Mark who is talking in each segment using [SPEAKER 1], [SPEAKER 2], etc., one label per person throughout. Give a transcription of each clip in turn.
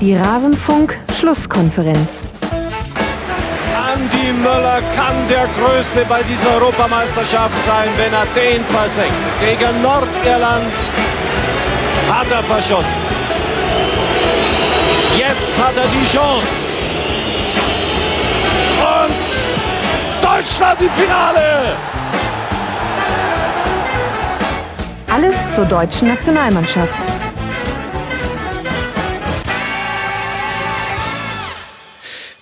[SPEAKER 1] Die Rasenfunk-Schlusskonferenz.
[SPEAKER 2] Andi Möller kann der Größte bei dieser Europameisterschaft sein, wenn er den versenkt. Gegen Nordirland hat er verschossen. Jetzt hat er die Chance. Und Deutschland im Finale!
[SPEAKER 1] Alles zur deutschen Nationalmannschaft.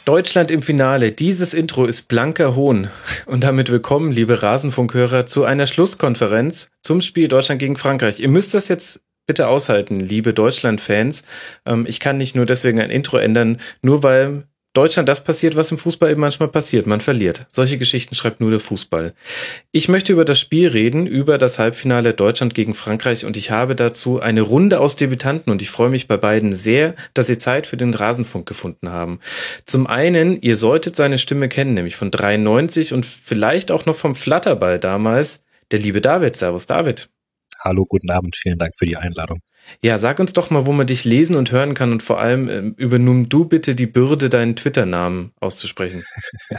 [SPEAKER 3] Deutschland im Finale. Dieses Intro ist blanker Hohn. Und damit willkommen, liebe Rasenfunkhörer, zu einer Schlusskonferenz zum Spiel Deutschland gegen Frankreich. Ihr müsst das jetzt bitte aushalten, liebe Deutschland-Fans. Ähm, ich kann nicht nur deswegen ein Intro ändern, nur weil Deutschland das passiert, was im Fußball eben manchmal passiert. Man verliert. Solche Geschichten schreibt nur der Fußball. Ich möchte über das Spiel reden, über das Halbfinale Deutschland gegen Frankreich und ich habe dazu eine Runde aus Debütanten und ich freue mich bei beiden sehr, dass sie Zeit für den Rasenfunk gefunden haben. Zum einen, ihr solltet seine Stimme kennen, nämlich von 93 und vielleicht auch noch vom Flatterball damals, der liebe David. Servus David.
[SPEAKER 4] Hallo, guten Abend. Vielen Dank für die Einladung.
[SPEAKER 3] Ja, sag uns doch mal, wo man dich lesen und hören kann und vor allem äh, übernimm du bitte die Bürde, deinen Twitter-Namen auszusprechen.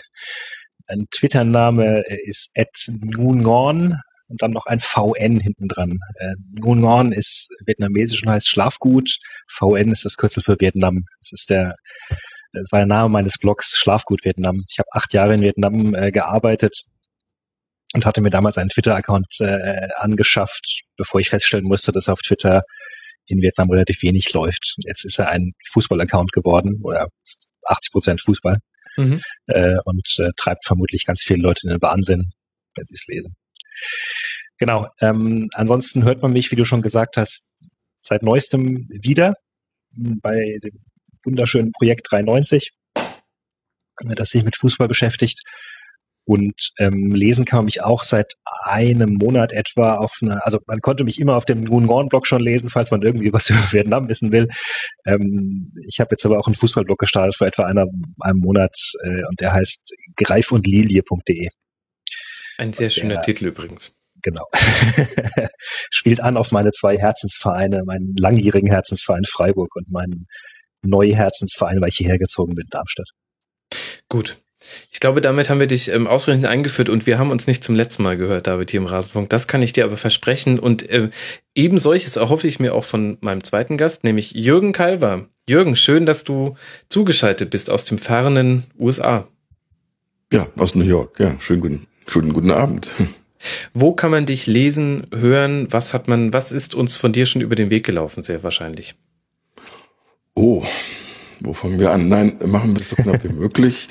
[SPEAKER 4] Ein Twitter-Name ist @nungon und dann noch ein VN hinten dran. Äh, Nungon ist vietnamesisch und heißt Schlafgut. VN ist das Kürzel für Vietnam. Das ist der das war der Name meines Blogs Schlafgut Vietnam. Ich habe acht Jahre in Vietnam äh, gearbeitet und hatte mir damals einen Twitter-Account äh, angeschafft, bevor ich feststellen musste, dass auf Twitter in Vietnam relativ wenig läuft. Jetzt ist er ein Fußball-Account geworden oder 80 Prozent Fußball mhm. äh, und äh, treibt vermutlich ganz viele Leute in den Wahnsinn, wenn sie es lesen. Genau. Ähm, ansonsten hört man mich, wie du schon gesagt hast, seit neuestem wieder bei dem wunderschönen Projekt 93, das sich mit Fußball beschäftigt. Und ähm, lesen kann man mich auch seit einem Monat etwa auf einer, also man konnte mich immer auf dem Ngungon-Blog schon lesen, falls man irgendwie was über Vietnam wissen will. Ähm, ich habe jetzt aber auch einen Fußballblog gestartet vor etwa einer, einem Monat äh, und der heißt greifundlilie.de.
[SPEAKER 3] Ein sehr schöner der, Titel übrigens.
[SPEAKER 4] Genau. Spielt an auf meine zwei Herzensvereine, meinen langjährigen Herzensverein Freiburg und meinen neuen Herzensverein, weil ich hierher gezogen bin, Darmstadt.
[SPEAKER 3] Gut, ich glaube, damit haben wir dich ähm, ausreichend eingeführt und wir haben uns nicht zum letzten Mal gehört, David, hier im Rasenfunk. Das kann ich dir aber versprechen. Und äh, eben solches erhoffe ich mir auch von meinem zweiten Gast, nämlich Jürgen Kalver. Jürgen, schön, dass du zugeschaltet bist aus dem fernen USA.
[SPEAKER 5] Ja, aus New York. Ja, schönen guten, schönen guten Abend.
[SPEAKER 3] Wo kann man dich lesen, hören? Was hat man, was ist uns von dir schon über den Weg gelaufen, sehr wahrscheinlich?
[SPEAKER 5] Oh, wo fangen wir an? Nein, machen wir es so knapp wie möglich.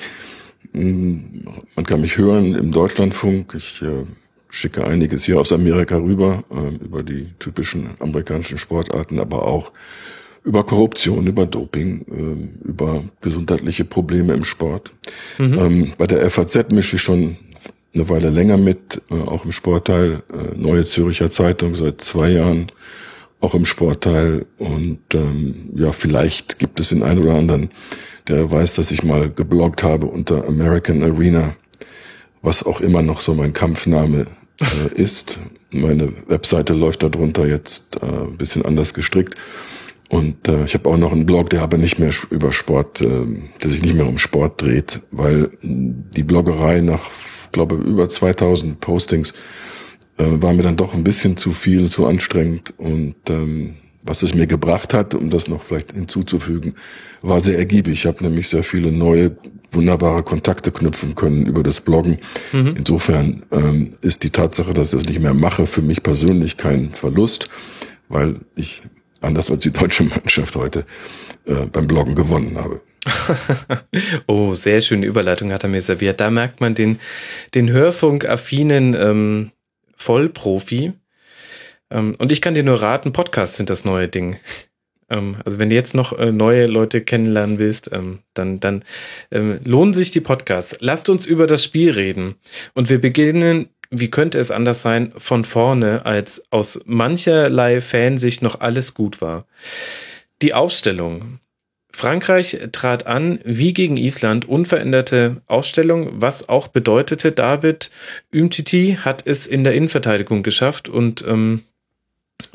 [SPEAKER 5] Man kann mich hören im Deutschlandfunk. Ich äh, schicke einiges hier aus Amerika rüber, äh, über die typischen amerikanischen Sportarten, aber auch über Korruption, über Doping, äh, über gesundheitliche Probleme im Sport. Mhm. Ähm, bei der FAZ mische ich schon eine Weile länger mit, auch im Sportteil, Neue Zürcher Zeitung seit zwei Jahren, auch im Sportteil. Und ähm, ja, vielleicht gibt es den einen oder anderen der weiß, dass ich mal gebloggt habe unter American Arena, was auch immer noch so mein Kampfname äh, ist. Meine Webseite läuft darunter jetzt äh, ein bisschen anders gestrickt. Und äh, ich habe auch noch einen Blog, der aber nicht mehr über Sport, äh, der sich nicht mehr um Sport dreht, weil die Bloggerei nach, glaube über 2000 Postings äh, war mir dann doch ein bisschen zu viel, zu anstrengend und ähm, was es mir gebracht hat, um das noch vielleicht hinzuzufügen, war sehr ergiebig. Ich habe nämlich sehr viele neue, wunderbare Kontakte knüpfen können über das Bloggen. Mhm. Insofern ähm, ist die Tatsache, dass ich das nicht mehr mache, für mich persönlich kein Verlust, weil ich anders als die deutsche Mannschaft heute äh, beim Bloggen gewonnen habe.
[SPEAKER 3] oh, sehr schöne Überleitung hat er mir serviert. Da merkt man den, den Hörfunk-affinen ähm, Vollprofi. Ähm, und ich kann dir nur raten, Podcasts sind das neue Ding. Ähm, also wenn du jetzt noch äh, neue Leute kennenlernen willst, ähm, dann, dann ähm, lohnen sich die Podcasts. Lasst uns über das Spiel reden. Und wir beginnen, wie könnte es anders sein, von vorne, als aus mancherlei Fansicht noch alles gut war. Die Aufstellung. Frankreich trat an wie gegen Island, unveränderte Ausstellung, was auch bedeutete, David Umtiti hat es in der Innenverteidigung geschafft und ähm,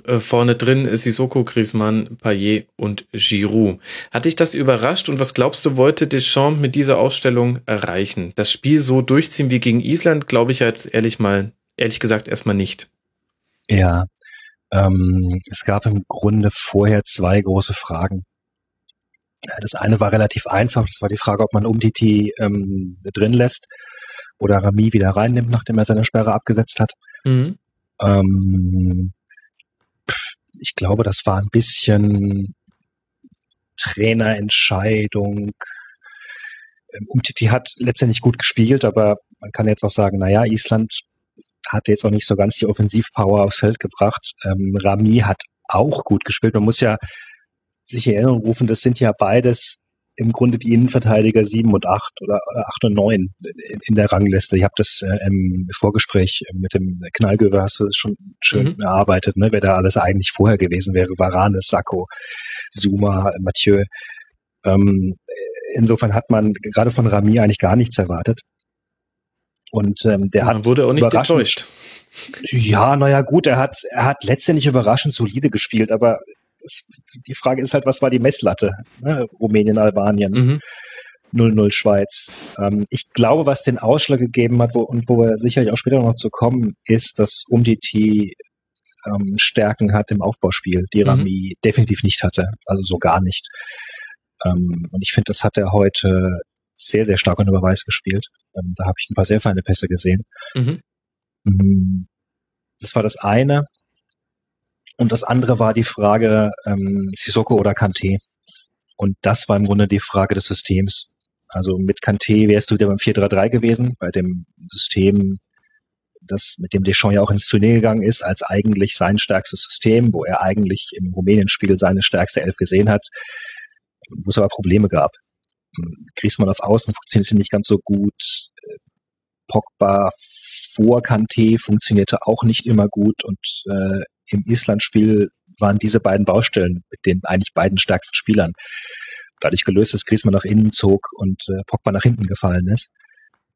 [SPEAKER 3] Äh, vorne drin Sissoko, Griezmann, Payet und Giroud. Hat dich das überrascht und was glaubst du, wollte Deschamps mit dieser Aufstellung erreichen? Das Spiel so durchziehen wie gegen Island, glaube ich jetzt ehrlich mal, ehrlich gesagt erstmal nicht.
[SPEAKER 4] Ja, ähm, es gab im Grunde vorher zwei große Fragen. Das eine war relativ einfach, das war die Frage, ob man Umtiti ähm, drin lässt oder Rami wieder reinnimmt, nachdem er seine Sperre abgesetzt hat. Mhm. Ähm, ich glaube, das war ein bisschen Trainerentscheidung. Ähm, Umtiti hat letztendlich gut gespielt, aber man kann jetzt auch sagen, naja, Island hat jetzt auch nicht so ganz die Offensivpower aufs Feld gebracht. Ähm, Rami hat auch gut gespielt. Man muss ja sich Erinnerung rufen, das sind ja beides im Grunde die Innenverteidiger sieben und acht oder acht und neun in, in der Rangliste. Ich habe das äh, im Vorgespräch mit dem Knallgöwer hast du schon schön mhm. erarbeitet, ne? wer da alles eigentlich vorher gewesen wäre. Varanes, Sacco, Zuma, Mathieu. Ähm, insofern hat man gerade von Rami eigentlich gar nichts erwartet. Und ähm, der man hat
[SPEAKER 3] wurde auch nicht enttäuscht.
[SPEAKER 4] Ja, naja, gut, er hat, er hat letztendlich überraschend solide gespielt, aber das, die Frage ist halt, was war die Messlatte? Ne? Rumänien, Albanien. Mhm. 0-0 Schweiz. Ähm, ich glaube, was den Ausschlag gegeben hat, wo, und wo wir sicherlich auch später noch zu kommen, ist, dass Umtiti ähm, Stärken hat im Aufbauspiel, die mhm. Rami definitiv nicht hatte. Also so gar nicht. Ähm, und ich finde, das hat er heute sehr, sehr stark unter Beweis gespielt. Ähm, da habe ich ein paar sehr feine Pässe gesehen. Mhm. Mm, das war das eine. Und das andere war die Frage ähm, Sissoko oder Kanté. Und das war im Grunde die Frage des Systems. Also mit Kanté wärst du wieder beim 4-3-3 gewesen, bei dem System, das mit dem Deschamps ja auch ins Turnier gegangen ist, als eigentlich sein stärkstes System, wo er eigentlich im Rumänien-Spiel seine stärkste Elf gesehen hat, wo es aber Probleme gab. Griezmann auf Außen funktionierte nicht ganz so gut. Pogba vor Kanté funktionierte auch nicht immer gut und äh, im Island-Spiel waren diese beiden Baustellen mit den eigentlich beiden stärksten Spielern dadurch gelöst, dass Griezmann nach innen zog und äh, Pogba nach hinten gefallen ist.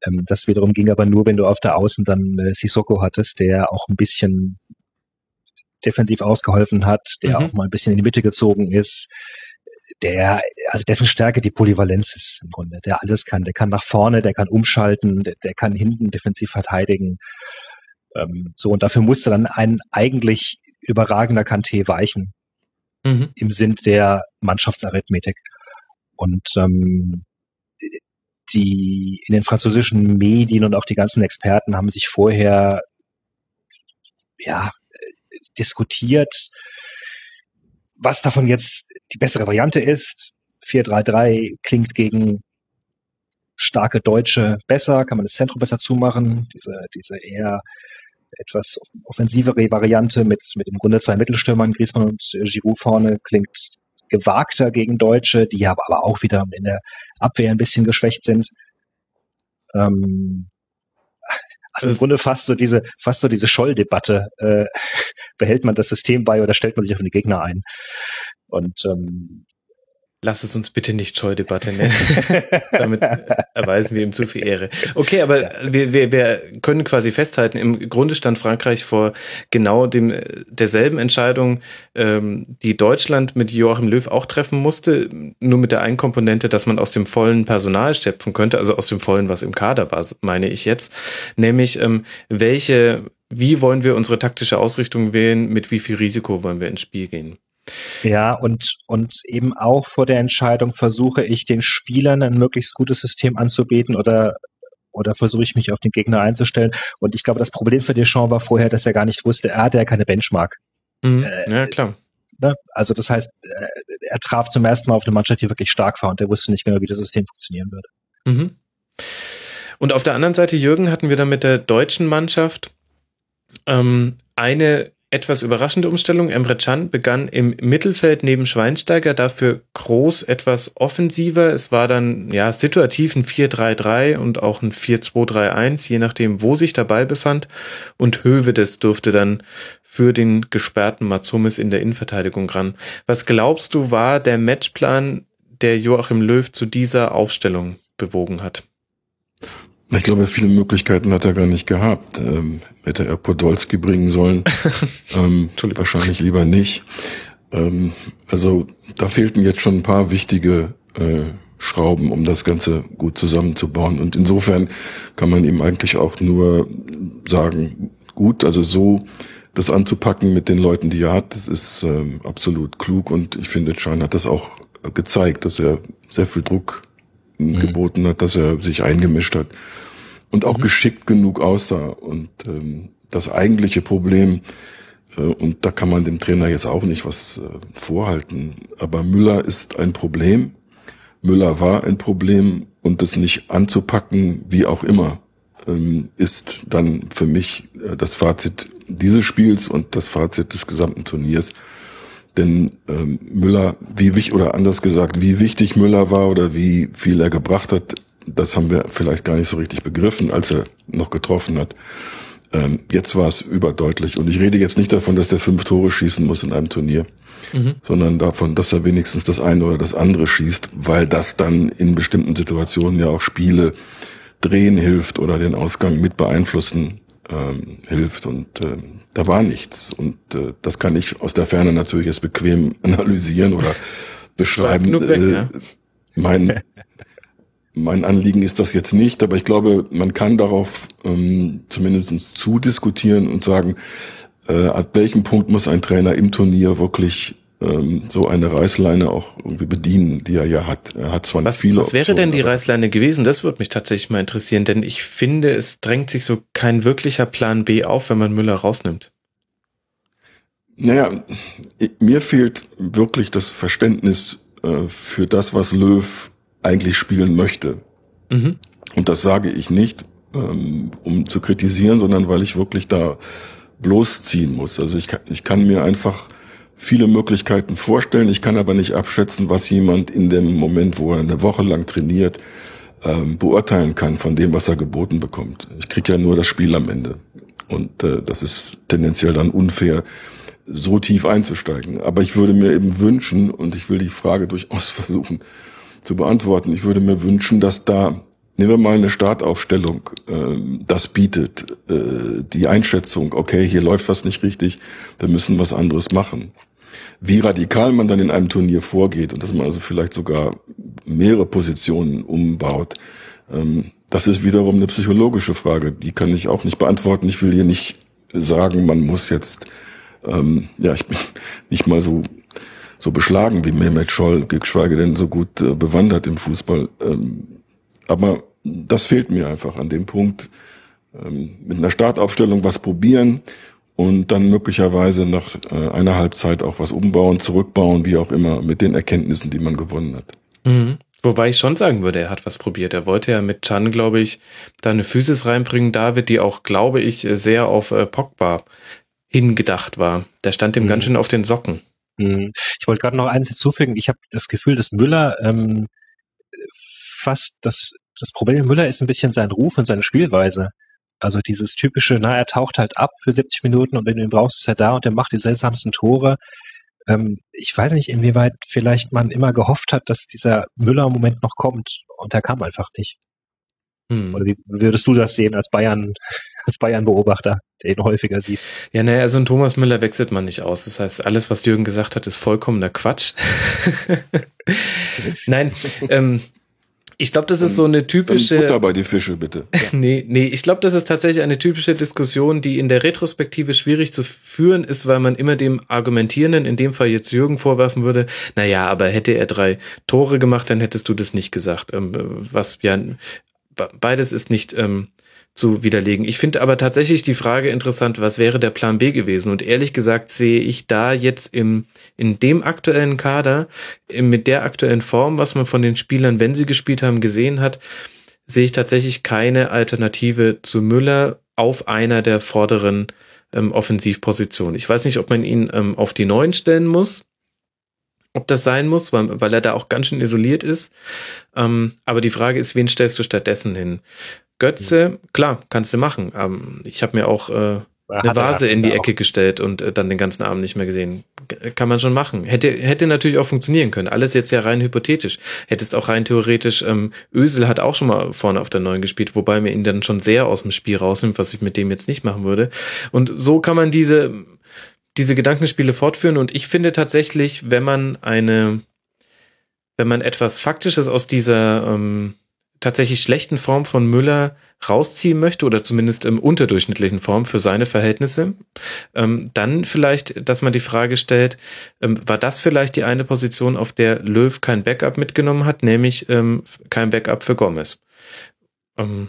[SPEAKER 4] Ähm, das wiederum ging aber nur, wenn du auf der Außen dann äh, Sissoko hattest, der auch ein bisschen defensiv ausgeholfen hat, der mhm. auch mal ein bisschen in die Mitte gezogen ist, der, also dessen Stärke die Polyvalenz ist im Grunde, der alles kann. Der kann nach vorne, der kann umschalten, der, der kann hinten defensiv verteidigen. Ähm, so, und dafür musste dann ein eigentlich überragender Kanté weichen. Mhm. Im Sinn der Mannschaftsarithmetik. Und ähm, die in den französischen Medien und auch die ganzen Experten haben sich vorher ja diskutiert, was davon jetzt die bessere Variante ist. 4-3-3 klingt gegen starke Deutsche besser, kann man das Zentrum besser zumachen. Diese, diese eher etwas offensivere Variante mit, mit im Grunde zwei Mittelstürmern, Griezmann und Giroud vorne, klingt gewagter gegen Deutsche, die aber, aber auch wieder in der Abwehr ein bisschen geschwächt sind. Ähm, also im Grunde fast so diese, fast so diese Scholl-Debatte. Äh, behält man das System bei oder stellt man sich auf den Gegner ein? Und ähm,
[SPEAKER 3] Lass es uns bitte nicht Scheu-Debatte nennen. Damit erweisen wir ihm zu viel Ehre. Okay, aber ja. wir, wir, wir können quasi festhalten, im Grunde stand Frankreich vor genau dem derselben Entscheidung, ähm, die Deutschland mit Joachim Löw auch treffen musste, nur mit der einen Komponente, dass man aus dem vollen Personal schöpfen könnte, also aus dem vollen, was im Kader war, meine ich jetzt, nämlich ähm, welche, wie wollen wir unsere taktische Ausrichtung wählen, mit wie viel Risiko wollen wir ins Spiel gehen.
[SPEAKER 4] Ja, und, und eben auch vor der Entscheidung versuche ich den Spielern ein möglichst gutes System anzubieten oder oder versuche ich mich auf den Gegner einzustellen. Und ich glaube, das Problem für Deschamps war vorher, dass er gar nicht wusste, er hatte ja keine Benchmark.
[SPEAKER 3] Mhm. Äh, ja, klar.
[SPEAKER 4] Ne? Also das heißt, äh, er traf zum ersten Mal auf eine Mannschaft, die wirklich stark war und er wusste nicht genau, wie das System funktionieren würde. Mhm.
[SPEAKER 3] Und auf der anderen Seite, Jürgen, hatten wir dann mit der deutschen Mannschaft ähm, eine etwas überraschende Umstellung. Emre Can begann im Mittelfeld neben Schweinsteiger, dafür groß etwas offensiver. Es war dann ja situativ ein 4-3-3 und auch ein 4-2-3-1, je nachdem, wo sich Ball befand. Und Hövedes durfte dann für den gesperrten Matsumis in der Innenverteidigung ran. Was glaubst du, war der Matchplan, der Joachim Löw zu dieser Aufstellung bewogen hat?
[SPEAKER 5] Ich glaube, viele Möglichkeiten hat er gar nicht gehabt. Ähm, hätte er Podolski bringen sollen. ähm, wahrscheinlich lieber nicht. Ähm, also da fehlten jetzt schon ein paar wichtige äh, Schrauben, um das Ganze gut zusammenzubauen. Und insofern kann man ihm eigentlich auch nur sagen, gut, also so das anzupacken mit den Leuten, die er hat, das ist ähm, absolut klug und ich finde, Schein hat das auch gezeigt, dass er sehr viel Druck mhm. geboten hat, dass er sich eingemischt hat und auch mhm. geschickt genug aussah. Und ähm, das eigentliche Problem, äh, und da kann man dem Trainer jetzt auch nicht was äh, vorhalten, aber Müller ist ein Problem. Müller war ein Problem und das nicht anzupacken, wie auch immer, ähm, ist dann für mich äh, das Fazit dieses Spiels und das Fazit des gesamten Turniers. Denn ähm, Müller, wie wichtig, oder anders gesagt, wie wichtig Müller war oder wie viel er gebracht hat, das haben wir vielleicht gar nicht so richtig begriffen, als er noch getroffen hat. Ähm, jetzt war es überdeutlich. Und ich rede jetzt nicht davon, dass der fünf Tore schießen muss in einem Turnier, mhm. sondern davon, dass er wenigstens das eine oder das andere schießt, weil das dann in bestimmten Situationen ja auch Spiele drehen hilft oder den Ausgang mit beeinflussen ähm, hilft. Und äh, da war nichts. Und äh, das kann ich aus der Ferne natürlich jetzt bequem analysieren oder beschreiben. Weg, äh, ja. Mein mein Anliegen ist das jetzt nicht, aber ich glaube, man kann darauf ähm, zumindest zudiskutieren und sagen, äh, ab welchem Punkt muss ein Trainer im Turnier wirklich ähm, so eine Reißleine auch irgendwie bedienen, die er ja hat. Er hat zwar
[SPEAKER 3] was,
[SPEAKER 5] viele
[SPEAKER 3] Was wäre denn die Reißleine gewesen? Das würde mich tatsächlich mal interessieren, denn ich finde, es drängt sich so kein wirklicher Plan B auf, wenn man Müller rausnimmt.
[SPEAKER 5] Naja, mir fehlt wirklich das Verständnis äh, für das, was Löw eigentlich spielen möchte. Mhm. Und das sage ich nicht, ähm, um zu kritisieren, sondern weil ich wirklich da bloßziehen muss. Also ich kann, ich kann mir einfach viele Möglichkeiten vorstellen. Ich kann aber nicht abschätzen, was jemand in dem Moment, wo er eine Woche lang trainiert, ähm, beurteilen kann von dem, was er geboten bekommt. Ich kriege ja nur das Spiel am Ende. Und äh, das ist tendenziell dann unfair, so tief einzusteigen. Aber ich würde mir eben wünschen, und ich will die Frage durchaus versuchen zu beantworten. Ich würde mir wünschen, dass da, nehmen wir mal eine Startaufstellung, äh, das bietet, äh, die Einschätzung, okay, hier läuft was nicht richtig, da müssen wir was anderes machen. Wie radikal man dann in einem Turnier vorgeht und dass man also vielleicht sogar mehrere Positionen umbaut, ähm, das ist wiederum eine psychologische Frage. Die kann ich auch nicht beantworten. Ich will hier nicht sagen, man muss jetzt, ähm, ja, ich bin nicht mal so so beschlagen wie Mehmet Scholl, geschweige denn so gut äh, bewandert im Fußball. Ähm, aber das fehlt mir einfach an dem Punkt, ähm, mit einer Startaufstellung was probieren und dann möglicherweise nach äh, einer Halbzeit auch was umbauen, zurückbauen, wie auch immer, mit den Erkenntnissen, die man gewonnen hat.
[SPEAKER 3] Mhm. Wobei ich schon sagen würde, er hat was probiert. Er wollte ja mit Chan, glaube ich, da eine Physis reinbringen, David, die auch, glaube ich, sehr auf äh, Pogba hingedacht war. Der stand ihm mhm. ganz schön auf den Socken.
[SPEAKER 4] Hm. Ich wollte gerade noch eins hinzufügen. Ich habe das Gefühl, dass Müller ähm, fast das, das Problem Müller ist ein bisschen sein Ruf und seine Spielweise. Also dieses typische, na, er taucht halt ab für 70 Minuten und wenn du ihn brauchst, ist er da und er macht die seltsamsten Tore. Ähm, ich weiß nicht, inwieweit vielleicht man immer gehofft hat, dass dieser Müller-Moment noch kommt und er kam einfach nicht. Hm. Oder wie würdest du das sehen als Bayern, als Bayern-Beobachter, der ihn häufiger sieht?
[SPEAKER 3] Ja, naja, also ein Thomas Müller wechselt man nicht aus. Das heißt, alles, was Jürgen gesagt hat, ist vollkommener Quatsch. Nein, ähm, ich glaube, das ist so eine typische.
[SPEAKER 5] Butter bei die Fische, bitte.
[SPEAKER 3] nee, nee, ich glaube, das ist tatsächlich eine typische Diskussion, die in der Retrospektive schwierig zu führen ist, weil man immer dem Argumentierenden, in dem Fall jetzt Jürgen, vorwerfen würde, naja, aber hätte er drei Tore gemacht, dann hättest du das nicht gesagt. Ähm, was ja beides ist nicht ähm, zu widerlegen. Ich finde aber tatsächlich die Frage interessant, was wäre der Plan B gewesen? Und ehrlich gesagt sehe ich da jetzt im, in dem aktuellen Kader, mit der aktuellen Form, was man von den Spielern, wenn sie gespielt haben, gesehen hat, sehe ich tatsächlich keine Alternative zu Müller auf einer der vorderen ähm, Offensivpositionen. Ich weiß nicht, ob man ihn ähm, auf die neuen stellen muss ob das sein muss, weil, weil er da auch ganz schön isoliert ist. Ähm, aber die Frage ist, wen stellst du stattdessen hin? Götze, klar, kannst du machen. Ähm, ich habe mir auch äh, eine Vase in die Ecke gestellt und äh, dann den ganzen Abend nicht mehr gesehen. kann man schon machen. Hätte, hätte natürlich auch funktionieren können. Alles jetzt ja rein hypothetisch. Hättest auch rein theoretisch, ähm, Ösel hat auch schon mal vorne auf der Neuen gespielt, wobei mir ihn dann schon sehr aus dem Spiel rausnimmt, was ich mit dem jetzt nicht machen würde. Und so kann man diese, diese Gedankenspiele fortführen. Und ich finde tatsächlich, wenn man eine, wenn man etwas Faktisches aus dieser ähm, tatsächlich schlechten Form von Müller rausziehen möchte oder zumindest im unterdurchschnittlichen Form für seine Verhältnisse, ähm, dann vielleicht, dass man die Frage stellt, ähm, war das vielleicht die eine Position, auf der Löw kein Backup mitgenommen hat, nämlich ähm, kein Backup für Gomez? Ähm,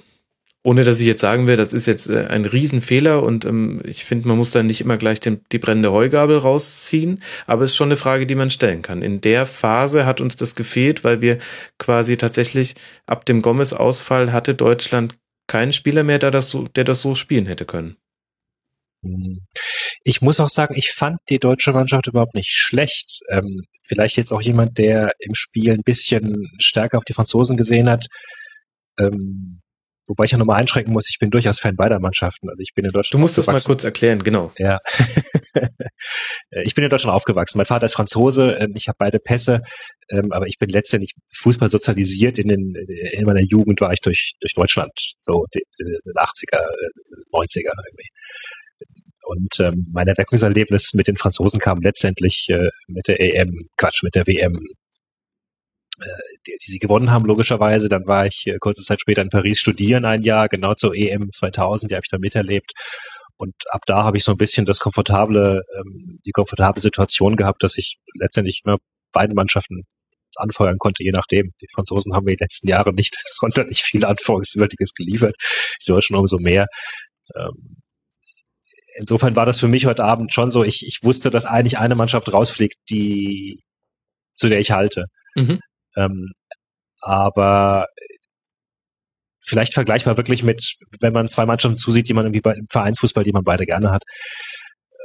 [SPEAKER 3] ohne dass ich jetzt sagen will, das ist jetzt äh, ein Riesenfehler und ähm, ich finde, man muss da nicht immer gleich den, die brennende Heugabel rausziehen, aber es ist schon eine Frage, die man stellen kann. In der Phase hat uns das gefehlt, weil wir quasi tatsächlich ab dem Gomez-Ausfall hatte Deutschland keinen Spieler mehr, der das so, der das so spielen hätte können.
[SPEAKER 4] Hm. Ich muss auch sagen, ich fand die deutsche Mannschaft überhaupt nicht schlecht. Ähm, vielleicht jetzt auch jemand, der im Spiel ein bisschen stärker auf die Franzosen gesehen hat. Ähm, Wobei ich ja nochmal einschränken muss, ich bin durchaus Fan beider Mannschaften. Also ich bin in Deutschland.
[SPEAKER 3] Du musst das mal kurz erklären, genau.
[SPEAKER 4] Ja. ich bin in Deutschland aufgewachsen. Mein Vater ist Franzose, ähm, ich habe beide Pässe, ähm, aber ich bin letztendlich Fußball sozialisiert. In, den, in meiner Jugend war ich durch, durch Deutschland, so die 80er, 90er irgendwie. Und ähm, mein Erweckungserlebnis mit den Franzosen kam letztendlich äh, mit der EM, Quatsch, mit der WM äh, die, die sie gewonnen haben, logischerweise. Dann war ich äh, kurze Zeit später in Paris studieren ein Jahr, genau zur EM 2000, die habe ich da miterlebt. Und ab da habe ich so ein bisschen das komfortable, ähm, die komfortable Situation gehabt, dass ich letztendlich immer beide Mannschaften anfeuern konnte, je nachdem. Die Franzosen haben mir die letzten Jahre nicht sonderlich viel Anforderungswürdiges geliefert, die Deutschen umso mehr. Ähm, insofern war das für mich heute Abend schon so, ich, ich wusste, dass eigentlich eine Mannschaft rausfliegt, die zu der ich halte. Mhm. Ähm, aber vielleicht vergleichbar wirklich mit, wenn man zwei Mannschaften zusieht, die man irgendwie bei, im Vereinsfußball, die man beide gerne hat.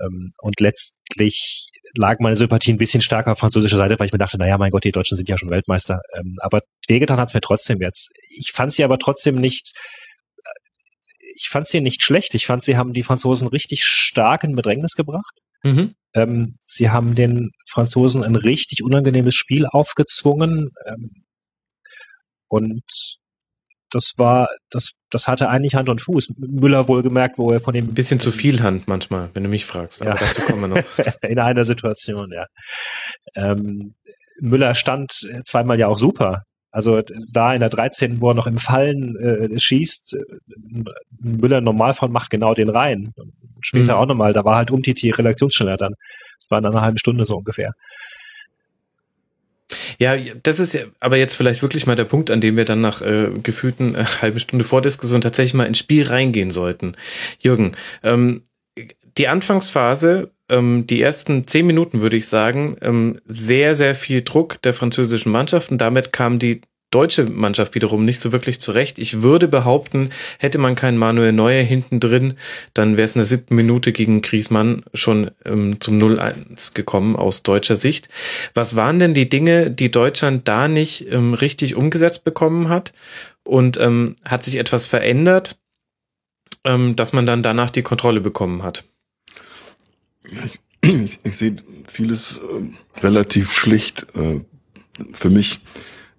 [SPEAKER 4] Ähm, und letztlich lag meine Sympathie ein bisschen stärker auf französischer Seite, weil ich mir dachte, naja, mein Gott, die Deutschen sind ja schon Weltmeister. Ähm, aber wehgetan hat es mir trotzdem jetzt. Ich fand sie aber trotzdem nicht, äh, ich fand sie nicht schlecht. Ich fand, sie haben die Franzosen richtig stark in Bedrängnis gebracht. Mhm. Ähm, sie haben den Franzosen ein richtig unangenehmes Spiel aufgezwungen. Ähm, und das war, das, das hatte eigentlich Hand und Fuß. Müller wohlgemerkt, wo er von dem.
[SPEAKER 3] Ein bisschen zu viel Hand manchmal, wenn du mich fragst. Aber ja. dazu kommen wir noch.
[SPEAKER 4] In einer Situation, ja. Ähm, Müller stand zweimal ja auch super. Also da in der 13., wo er noch im Fallen äh, schießt, äh, Müller Normalform macht genau den rein. Später mhm. auch nochmal, da war halt Umtiti relaktionsschneller dann. Das war in einer halben Stunde so ungefähr.
[SPEAKER 3] Ja, das ist ja aber jetzt vielleicht wirklich mal der Punkt, an dem wir dann nach äh, gefühlten äh, halben Stunde Vordiskussion tatsächlich mal ins Spiel reingehen sollten. Jürgen, ähm, die Anfangsphase, ähm, die ersten zehn Minuten würde ich sagen, ähm, sehr, sehr viel Druck der französischen Mannschaft und damit kam die deutsche Mannschaft wiederum nicht so wirklich zurecht. Ich würde behaupten, hätte man keinen Manuel Neuer hinten drin, dann wäre es in der siebten Minute gegen Griesmann schon ähm, zum 0-1 gekommen aus deutscher Sicht. Was waren denn die Dinge, die Deutschland da nicht ähm, richtig umgesetzt bekommen hat? Und ähm, hat sich etwas verändert, ähm, dass man dann danach die Kontrolle bekommen hat?
[SPEAKER 5] Ich, ich, ich sehe vieles äh, relativ schlicht. Äh, für mich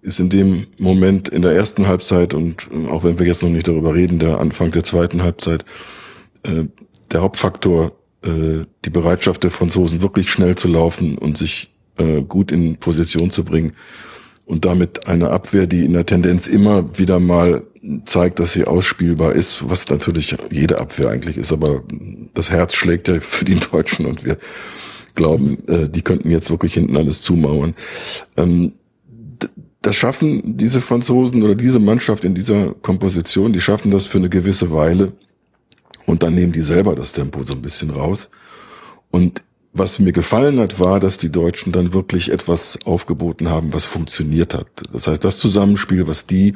[SPEAKER 5] ist in dem Moment in der ersten Halbzeit und äh, auch wenn wir jetzt noch nicht darüber reden, der Anfang der zweiten Halbzeit, äh, der Hauptfaktor äh, die Bereitschaft der Franzosen wirklich schnell zu laufen und sich äh, gut in Position zu bringen und damit eine Abwehr, die in der Tendenz immer wieder mal zeigt, dass sie ausspielbar ist, was natürlich jede Abwehr eigentlich ist, aber das Herz schlägt ja für die Deutschen und wir glauben, äh, die könnten jetzt wirklich hinten alles zumauern. Ähm, das schaffen diese Franzosen oder diese Mannschaft in dieser Komposition, die schaffen das für eine gewisse Weile und dann nehmen die selber das Tempo so ein bisschen raus. Und was mir gefallen hat, war, dass die Deutschen dann wirklich etwas aufgeboten haben, was funktioniert hat. Das heißt, das Zusammenspiel, was die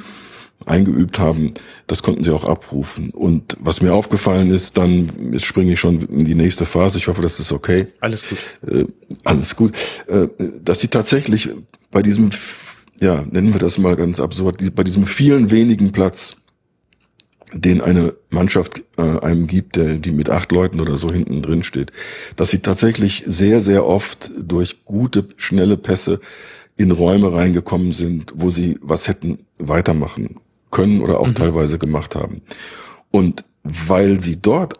[SPEAKER 5] eingeübt haben, das konnten sie auch abrufen. Und was mir aufgefallen ist, dann, jetzt springe ich schon in die nächste Phase, ich hoffe, das ist okay.
[SPEAKER 3] Alles gut.
[SPEAKER 5] Äh, alles gut. Äh, dass sie tatsächlich bei diesem ja, nennen wir das mal ganz absurd, bei diesem vielen wenigen Platz den eine Mannschaft äh, einem gibt, der, die mit acht Leuten oder so hinten drin steht, dass sie tatsächlich sehr, sehr oft durch gute, schnelle Pässe in Räume reingekommen sind, wo sie was hätten weitermachen können oder auch mhm. teilweise gemacht haben. Und weil sie dort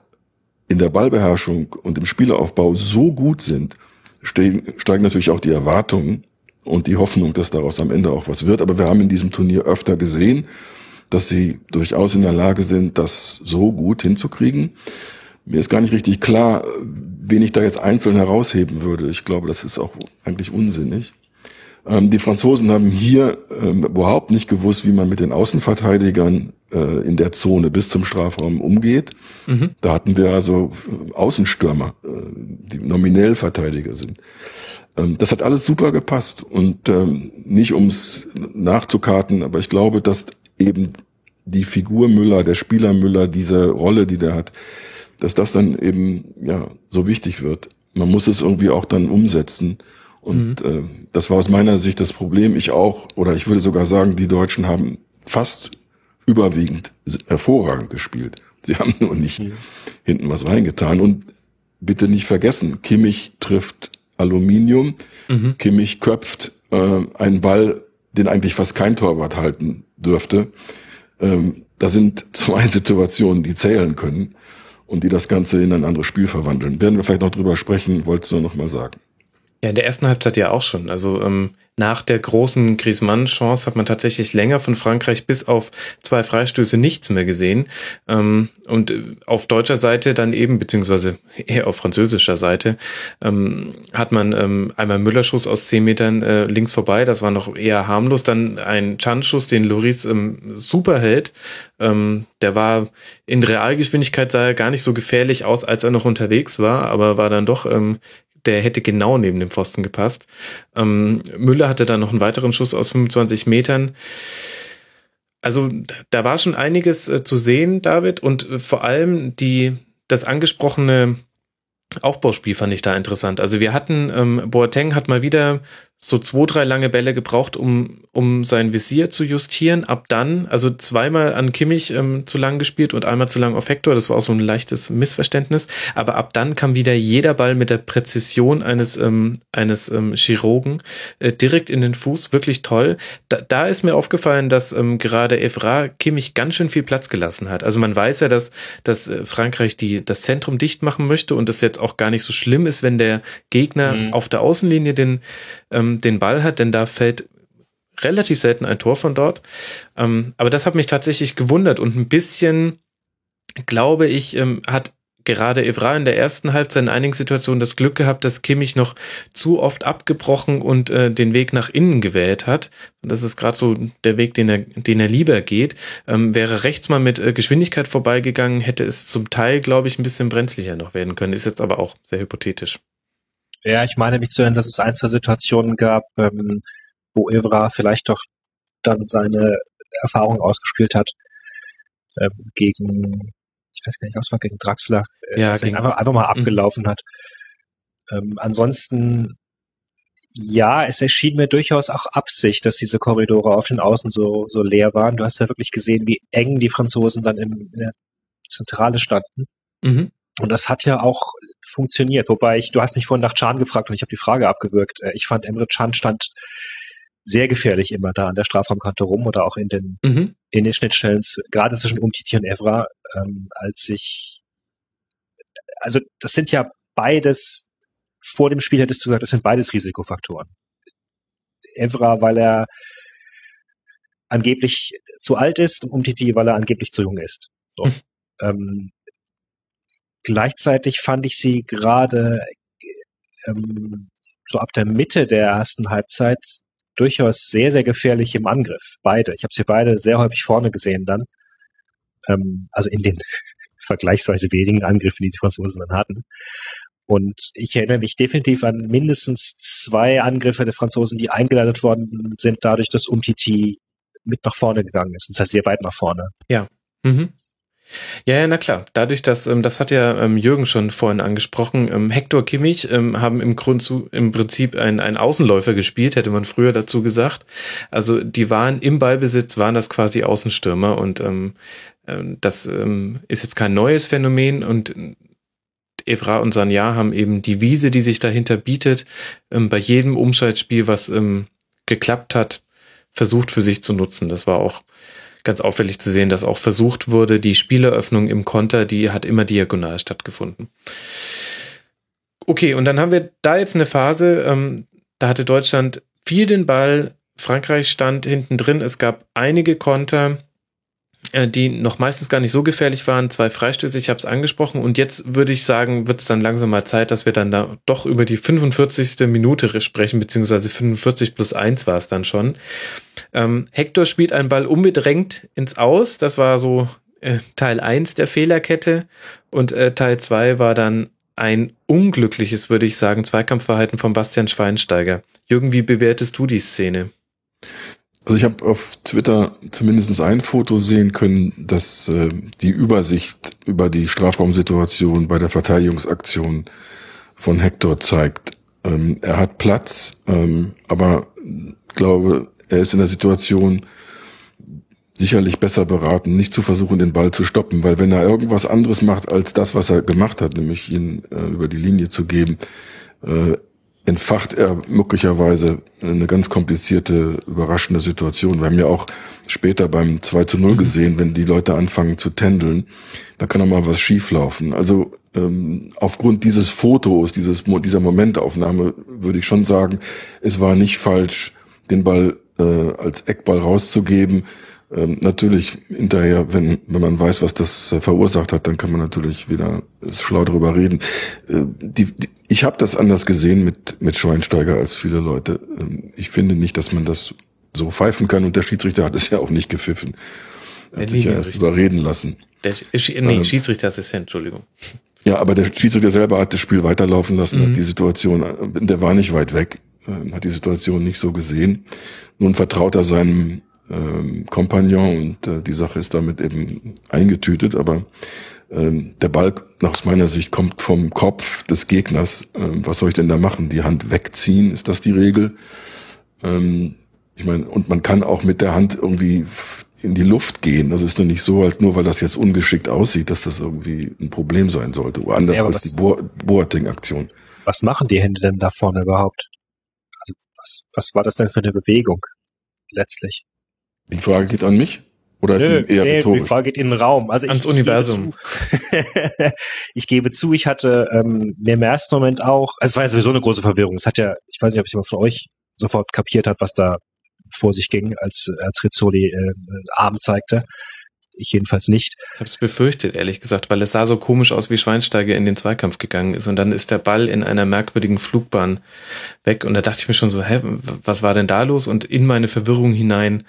[SPEAKER 5] in der Ballbeherrschung und im Spielaufbau so gut sind, steigen, steigen natürlich auch die Erwartungen und die Hoffnung, dass daraus am Ende auch was wird. Aber wir haben in diesem Turnier öfter gesehen, dass sie durchaus in der Lage sind, das so gut hinzukriegen. Mir ist gar nicht richtig klar, wen ich da jetzt einzeln herausheben würde. Ich glaube, das ist auch eigentlich unsinnig. Ähm, die Franzosen haben hier ähm, überhaupt nicht gewusst, wie man mit den Außenverteidigern äh, in der Zone bis zum Strafraum umgeht. Mhm. Da hatten wir also Außenstürmer, äh, die nominell Verteidiger sind. Ähm, das hat alles super gepasst und ähm, nicht ums nachzukarten, aber ich glaube, dass eben die Figur Müller, der Spieler Müller, diese Rolle, die der hat, dass das dann eben ja so wichtig wird. Man muss es irgendwie auch dann umsetzen. Und mhm. äh, das war aus meiner Sicht das Problem. Ich auch, oder ich würde sogar sagen, die Deutschen haben fast überwiegend hervorragend gespielt. Sie haben nur nicht mhm. hinten was reingetan. Und bitte nicht vergessen, Kimmich trifft Aluminium, mhm. Kimmich köpft äh, einen Ball, den eigentlich fast kein Torwart halten dürfte. Ähm, da sind zwei Situationen, die zählen können und die das Ganze in ein anderes Spiel verwandeln. Werden wir vielleicht noch drüber sprechen, wolltest du noch mal sagen.
[SPEAKER 3] Ja, in der ersten Halbzeit ja auch schon. Also ähm, nach der großen Griezmann-Chance hat man tatsächlich länger von Frankreich bis auf zwei Freistöße nichts mehr gesehen. Ähm, und äh, auf deutscher Seite dann eben, beziehungsweise eher auf französischer Seite, ähm, hat man ähm, einmal Müllerschuss aus zehn Metern äh, links vorbei. Das war noch eher harmlos. Dann ein Chan-Schuss, den Loris ähm, super hält. Ähm, der war in Realgeschwindigkeit sah er gar nicht so gefährlich aus, als er noch unterwegs war, aber war dann doch ähm, der hätte genau neben dem Pfosten gepasst. Ähm, Müller hatte dann noch einen weiteren Schuss aus 25 Metern. Also da war schon einiges äh, zu sehen, David, und äh, vor allem die das angesprochene Aufbauspiel fand ich da interessant. Also wir hatten, ähm, Boateng hat mal wieder so zwei, drei lange Bälle gebraucht, um, um sein Visier zu justieren. Ab dann, also zweimal an Kimmich ähm, zu lang gespielt und einmal zu lang auf Hector. Das war auch so ein leichtes Missverständnis. Aber ab dann kam wieder jeder Ball mit der Präzision eines, ähm, eines ähm, Chirurgen äh, direkt in den Fuß. Wirklich toll. Da, da ist mir aufgefallen, dass ähm, gerade Evra Kimmich ganz schön viel Platz gelassen hat. Also man weiß ja, dass, dass äh, Frankreich die, das Zentrum dicht machen möchte und das jetzt auch gar nicht so schlimm ist, wenn der Gegner mhm. auf der Außenlinie den ähm, den Ball hat, denn da fällt relativ selten ein Tor von dort. Ähm, aber das hat mich tatsächlich gewundert und ein bisschen, glaube ich, ähm, hat gerade Evra in der ersten Halbzeit in einigen Situationen das Glück gehabt, dass Kimmich noch zu oft abgebrochen und äh, den Weg nach innen gewählt hat. das ist gerade so der Weg, den er, den er lieber geht. Ähm, wäre rechts mal mit äh, Geschwindigkeit vorbeigegangen, hätte es zum Teil, glaube ich, ein bisschen brenzlicher noch werden können. Ist jetzt aber auch sehr hypothetisch.
[SPEAKER 4] Ja, ich meine mich zu erinnern, dass es ein, zwei Situationen gab, ähm, wo Evra vielleicht doch dann seine Erfahrung ausgespielt hat ähm, gegen, ich weiß gar nicht, was war gegen Draxler,
[SPEAKER 3] äh, ja, gegen,
[SPEAKER 4] einfach, einfach mal mhm. abgelaufen hat. Ähm, ansonsten, ja, es erschien mir durchaus auch Absicht, dass diese Korridore auf den Außen so, so leer waren. Du hast ja wirklich gesehen, wie eng die Franzosen dann in, in der Zentrale standen. Mhm. Und das hat ja auch funktioniert. Wobei ich, du hast mich vorhin nach Chan gefragt und ich habe die Frage abgewürgt. Äh, ich fand Emre Chan stand sehr gefährlich immer da an der Strafraumkante rum oder auch in den, mhm. in den Schnittstellen, gerade zwischen Umtiti und Evra, ähm, als ich, also das sind ja beides, vor dem Spiel hättest du gesagt, das sind beides Risikofaktoren. Evra, weil er angeblich zu alt ist und Umtiti, weil er angeblich zu jung ist. So. Mhm. Ähm, Gleichzeitig fand ich sie gerade ähm, so ab der Mitte der ersten Halbzeit durchaus sehr, sehr gefährlich im Angriff. Beide. Ich habe sie beide sehr häufig vorne gesehen dann. Ähm, also in den vergleichsweise wenigen Angriffen, die die Franzosen dann hatten. Und ich erinnere mich definitiv an mindestens zwei Angriffe der Franzosen, die eingeleitet worden sind, dadurch, dass Umtiti mit nach vorne gegangen ist. Das heißt, sehr weit nach vorne.
[SPEAKER 3] Ja. Mhm. Ja, ja, na klar. Dadurch, dass, ähm, das hat ja ähm, Jürgen schon vorhin angesprochen, ähm, Hector Kimmich ähm, haben im Grund zu, im Prinzip ein, ein Außenläufer gespielt, hätte man früher dazu gesagt. Also die waren im Ballbesitz, waren das quasi Außenstürmer und ähm, Ähm, das ähm, ist jetzt kein neues Phänomen und Evra und Sanja haben eben die Wiese, die sich dahinter bietet, ähm, bei jedem Umschaltspiel, was ähm, geklappt hat, versucht für sich zu nutzen. Das war auch ganz auffällig zu sehen, dass auch versucht wurde, die Spieleröffnung im Konter, die hat immer diagonal stattgefunden. Okay, und dann haben wir da jetzt eine Phase, ähm, da hatte Deutschland viel den Ball, Frankreich stand hinten drin, es gab einige Konter, die noch meistens gar nicht so gefährlich waren, zwei Freistöße, ich habe es angesprochen und jetzt würde ich sagen, wird es dann langsam mal Zeit, dass wir dann da doch über die 45. Minute sprechen, beziehungsweise 45 plus 1 war es dann schon. Ähm, Hector spielt einen Ball unbedrängt ins Aus, das war so äh, Teil 1 der Fehlerkette und äh, Teil 2 war dann ein unglückliches, würde ich sagen, Zweikampfverhalten von Bastian Schweinsteiger. Jürgen, wie bewertest du die Szene?
[SPEAKER 5] Also ich habe auf Twitter zumindest ein Foto sehen können, das äh, die Übersicht über die Strafraumsituation bei der Verteidigungsaktion von Hector zeigt. Ähm, er hat Platz, ähm, aber glaube, er ist in der Situation sicherlich besser beraten, nicht zu versuchen, den Ball zu stoppen, weil wenn er irgendwas anderes macht als das, was er gemacht hat, nämlich ihn äh, über die Linie zu geben, äh, entfacht er möglicherweise eine ganz komplizierte, überraschende Situation. Wir haben ja auch später beim 2 zu 0 mhm. gesehen, wenn die Leute anfangen zu tändeln, da kann auch mal was schieflaufen. Also ähm, aufgrund dieses Fotos, dieses, dieser Momentaufnahme würde ich schon sagen, es war nicht falsch, den Ball äh, als Eckball rauszugeben. Ähm, natürlich hinterher, wenn, wenn man weiß, was das äh, verursacht hat, dann kann man natürlich wieder schlau darüber reden. Äh, die, die, ich habe das anders gesehen mit, mit Schweinsteiger als viele Leute. Ähm, ich finde nicht, dass man das so pfeifen kann und der Schiedsrichter hat es ja auch nicht gepfiffen. Er hat sich ja erst überreden lassen.
[SPEAKER 3] Der, nee, ähm, Schiedsrichterassistent, Entschuldigung.
[SPEAKER 5] Ja, aber der Schiedsrichter selber hat das Spiel weiterlaufen lassen, mhm. hat die Situation, der war nicht weit weg, äh, hat die Situation nicht so gesehen. Nun vertraut er seinem ähm, Kompagnon und äh, die Sache ist damit eben eingetütet, aber ähm, der Ball nach meiner Sicht kommt vom Kopf des Gegners. Ähm, was soll ich denn da machen? Die Hand wegziehen, ist das die Regel? Ähm, ich meine, und man kann auch mit der Hand irgendwie in die Luft gehen. Das ist doch nicht so, als nur weil das jetzt ungeschickt aussieht, dass das irgendwie ein Problem sein sollte. Anders ja, als die Bo Boating-Aktion.
[SPEAKER 4] Was machen die Hände denn da vorne überhaupt? Also was, was war das denn für eine Bewegung letztlich?
[SPEAKER 5] Die Frage geht an mich? Oder ist Nö, eher
[SPEAKER 4] nee,
[SPEAKER 5] rhetorisch?
[SPEAKER 4] Die Frage geht in den Raum. Also
[SPEAKER 3] Ans
[SPEAKER 4] ich,
[SPEAKER 3] Universum.
[SPEAKER 4] Ich gebe, zu, ich gebe zu, ich hatte ähm, mir im ersten Moment auch, also es war ja sowieso eine große Verwirrung. Es hat ja, ich weiß nicht, ob es jemand von euch sofort kapiert hat, was da vor sich ging, als, als Rizzoli äh, Arm zeigte. Ich jedenfalls nicht.
[SPEAKER 3] Ich habe es befürchtet, ehrlich gesagt, weil es sah so komisch aus, wie Schweinsteiger in den Zweikampf gegangen ist. Und dann ist der Ball in einer merkwürdigen Flugbahn weg. Und da dachte ich mir schon so, hä, was war denn da los? Und in meine Verwirrung hinein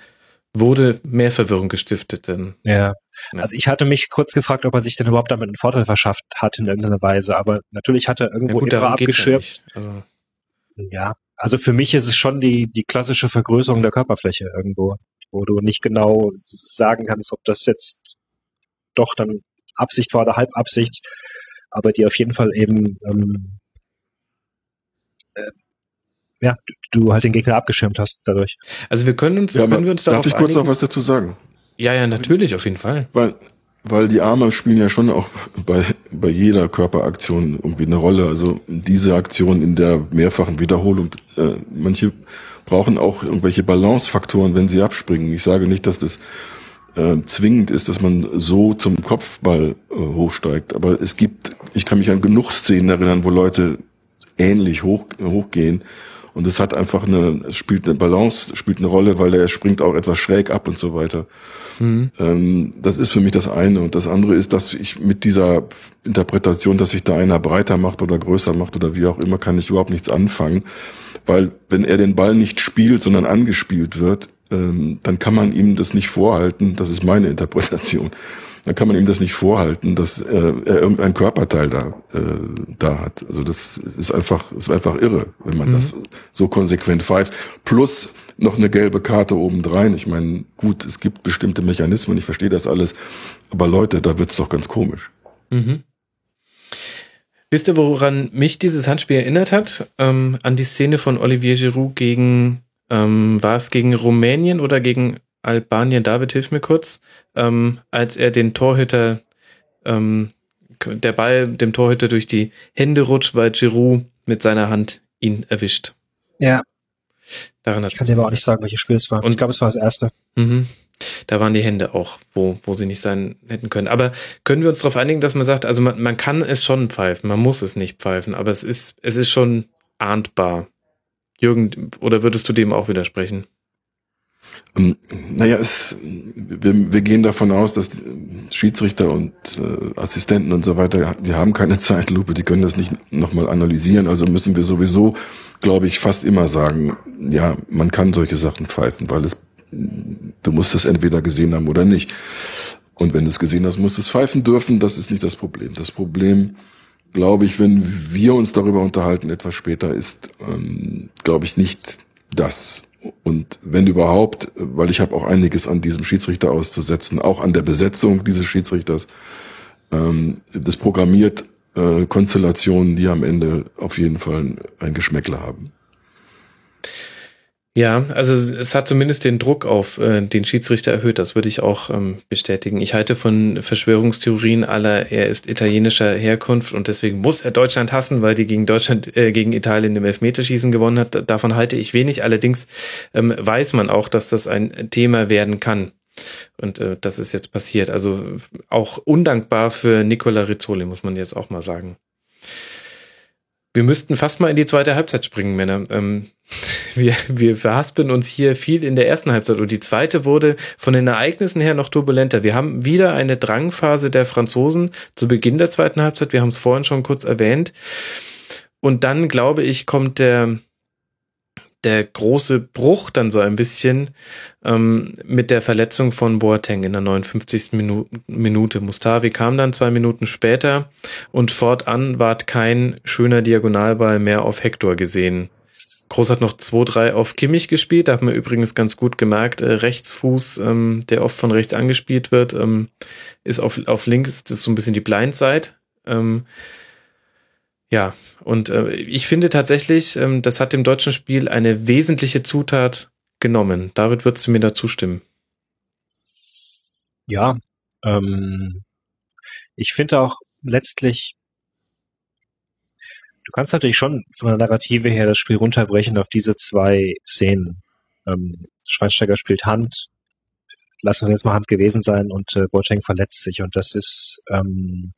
[SPEAKER 3] wurde mehr Verwirrung gestiftet. Denn,
[SPEAKER 4] ja. ja. Also ich hatte mich kurz gefragt, ob er sich denn überhaupt damit einen Vorteil verschafft hat in irgendeiner Weise, aber natürlich hat er irgendwo ja, gut, abgeschirmt. Ja, also. ja, also für mich ist es schon die, die klassische Vergrößerung der Körperfläche irgendwo, wo du nicht genau sagen kannst, ob das jetzt doch dann Absicht war oder Halbabsicht, aber die auf jeden Fall eben ähm, äh, ja, du halt den Gegner abgeschirmt hast dadurch.
[SPEAKER 3] Also wir können uns, ja, können wir uns
[SPEAKER 5] darauf Darf ich kurz einigen? noch was dazu sagen?
[SPEAKER 3] Ja, ja, natürlich, auf jeden Fall.
[SPEAKER 5] Weil, weil die Arme spielen ja schon auch bei, bei jeder Körperaktion irgendwie eine Rolle. Also diese Aktion in der mehrfachen Wiederholung, äh, manche brauchen auch irgendwelche Balancefaktoren, wenn sie abspringen. Ich sage nicht, dass das äh, zwingend ist, dass man so zum Kopfball äh, hochsteigt. Aber es gibt, ich kann mich an genug Szenen erinnern, wo Leute ähnlich hoch, hochgehen und es hat einfach eine, es spielt eine Balance, spielt eine Rolle, weil er springt auch etwas schräg ab und so weiter. Mhm. Ähm, das ist für mich das eine. Und das andere ist, dass ich mit dieser Interpretation, dass sich da einer breiter macht oder größer macht oder wie auch immer, kann ich überhaupt nichts anfangen. Weil wenn er den Ball nicht spielt, sondern angespielt wird, ähm, dann kann man ihm das nicht vorhalten. Das ist meine Interpretation dann kann man ihm das nicht vorhalten, dass äh, er irgendein Körperteil da, äh, da hat. Also das ist einfach, ist einfach irre, wenn man mhm. das so konsequent pfeift. Plus noch eine gelbe Karte obendrein. Ich meine, gut, es gibt bestimmte Mechanismen, ich verstehe das alles, aber Leute, da wird's doch ganz komisch.
[SPEAKER 3] Mhm. Wisst ihr, woran mich dieses Handspiel erinnert hat? Ähm, an die Szene von Olivier Giroud gegen, ähm, war es gegen Rumänien oder gegen Albanien, David, hilf mir kurz, ähm, als er den Torhüter, ähm, der Ball dem Torhüter durch die Hände rutscht, weil Giroud mit seiner Hand ihn erwischt.
[SPEAKER 4] Ja.
[SPEAKER 3] Daran
[SPEAKER 4] Ich kann dir aber auch nicht sagen, welches Spiel es war.
[SPEAKER 3] Und-
[SPEAKER 4] ich glaube, es war das erste.
[SPEAKER 3] Mhm. Da waren die Hände auch, wo, wo sie nicht sein hätten können. Aber können wir uns darauf einigen, dass man sagt, also man, man kann es schon pfeifen, man muss es nicht pfeifen, aber es ist, es ist schon ahndbar. Jürgen, oder würdest du dem auch widersprechen?
[SPEAKER 5] Ähm, Naja, es, wir, wir gehen davon aus, dass die Schiedsrichter und äh, Assistenten und so weiter, die haben keine Zeitlupe, die können das nicht nochmal analysieren. Also müssen wir sowieso, glaube ich, fast immer sagen, ja, man kann solche Sachen pfeifen, weil es, du musst es entweder gesehen haben oder nicht. Und wenn du es gesehen hast, musst du es pfeifen dürfen. Das ist nicht das Problem. Das Problem, glaube ich, wenn wir uns darüber unterhalten, etwas später, ist, ähm, glaube ich, nicht das. Und wenn überhaupt, weil ich habe auch einiges an diesem Schiedsrichter auszusetzen, auch an der Besetzung dieses Schiedsrichters, ähm, das programmiert äh, Konstellationen, die am Ende auf jeden Fall ein Geschmäckle haben.
[SPEAKER 3] Ja, also es hat zumindest den Druck auf äh, den Schiedsrichter erhöht, das würde ich auch ähm, bestätigen. Ich halte von Verschwörungstheorien aller, er ist italienischer Herkunft und deswegen muss er Deutschland hassen, weil die gegen Deutschland, äh, gegen Italien im Elfmeterschießen gewonnen hat. Davon halte ich wenig. Allerdings ähm, weiß man auch, dass das ein Thema werden kann. Und äh, das ist jetzt passiert. Also auch undankbar für Nicola Rizzoli, muss man jetzt auch mal sagen. Wir müssten fast mal in die zweite Halbzeit springen, Männer. Ähm, wir, wir verhaspeln uns hier viel in der ersten Halbzeit und die zweite wurde von den Ereignissen her noch turbulenter. Wir haben wieder eine Drangphase der Franzosen zu Beginn der zweiten Halbzeit. Wir haben es vorhin schon kurz erwähnt. Und dann, glaube ich, kommt der, der große Bruch dann so ein bisschen ähm, mit der Verletzung von Boateng in der 59. Minu Minute. Mustavi kam dann zwei Minuten später und fortan ward kein schöner Diagonalball mehr auf Hector gesehen. Groß hat noch 2-3 auf Kimmich gespielt. Da hat man übrigens ganz gut gemerkt, äh, Rechtsfuß, ähm, der oft von rechts angespielt wird, ähm, ist auf, auf links, das ist so ein bisschen die Blindside. Ähm, ja, und äh, ich finde tatsächlich, ähm, das hat dem deutschen Spiel eine wesentliche Zutat genommen. David, würdest du mir da zustimmen?
[SPEAKER 4] Ja, ähm, ich finde auch letztlich, du kannst natürlich schon von der Narrative her das Spiel runterbrechen auf diese zwei Szenen. Ähm, Schweinsteiger spielt Hand, lassen wir jetzt mal Hand gewesen sein und äh, Boateng verletzt sich und das ist, ähm,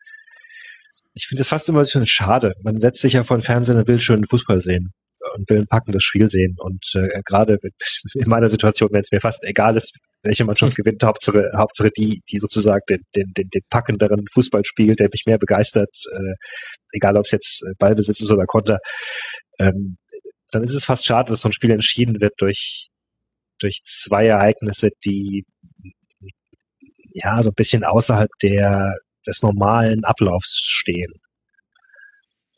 [SPEAKER 4] ich finde es fast immer ein bisschen schade. Man setzt sich ja vor den Fernsehen und will schönen Fußball sehen und will ein packendes Spiel sehen. Und äh, gerade in meiner Situation, wenn es mir fast egal ist, welche Mannschaft gewinnt, Hauptsache, Hauptsache die, die sozusagen den, den, den, den packenderen Fußball spielt, der mich mehr begeistert, äh, egal ob es jetzt äh, Ballbesitz ist oder Konter, ähm, dann ist es fast schade, dass so ein Spiel entschieden wird durch, durch zwei Ereignisse, die ja so ein bisschen außerhalb der des normalen Ablaufs stehen.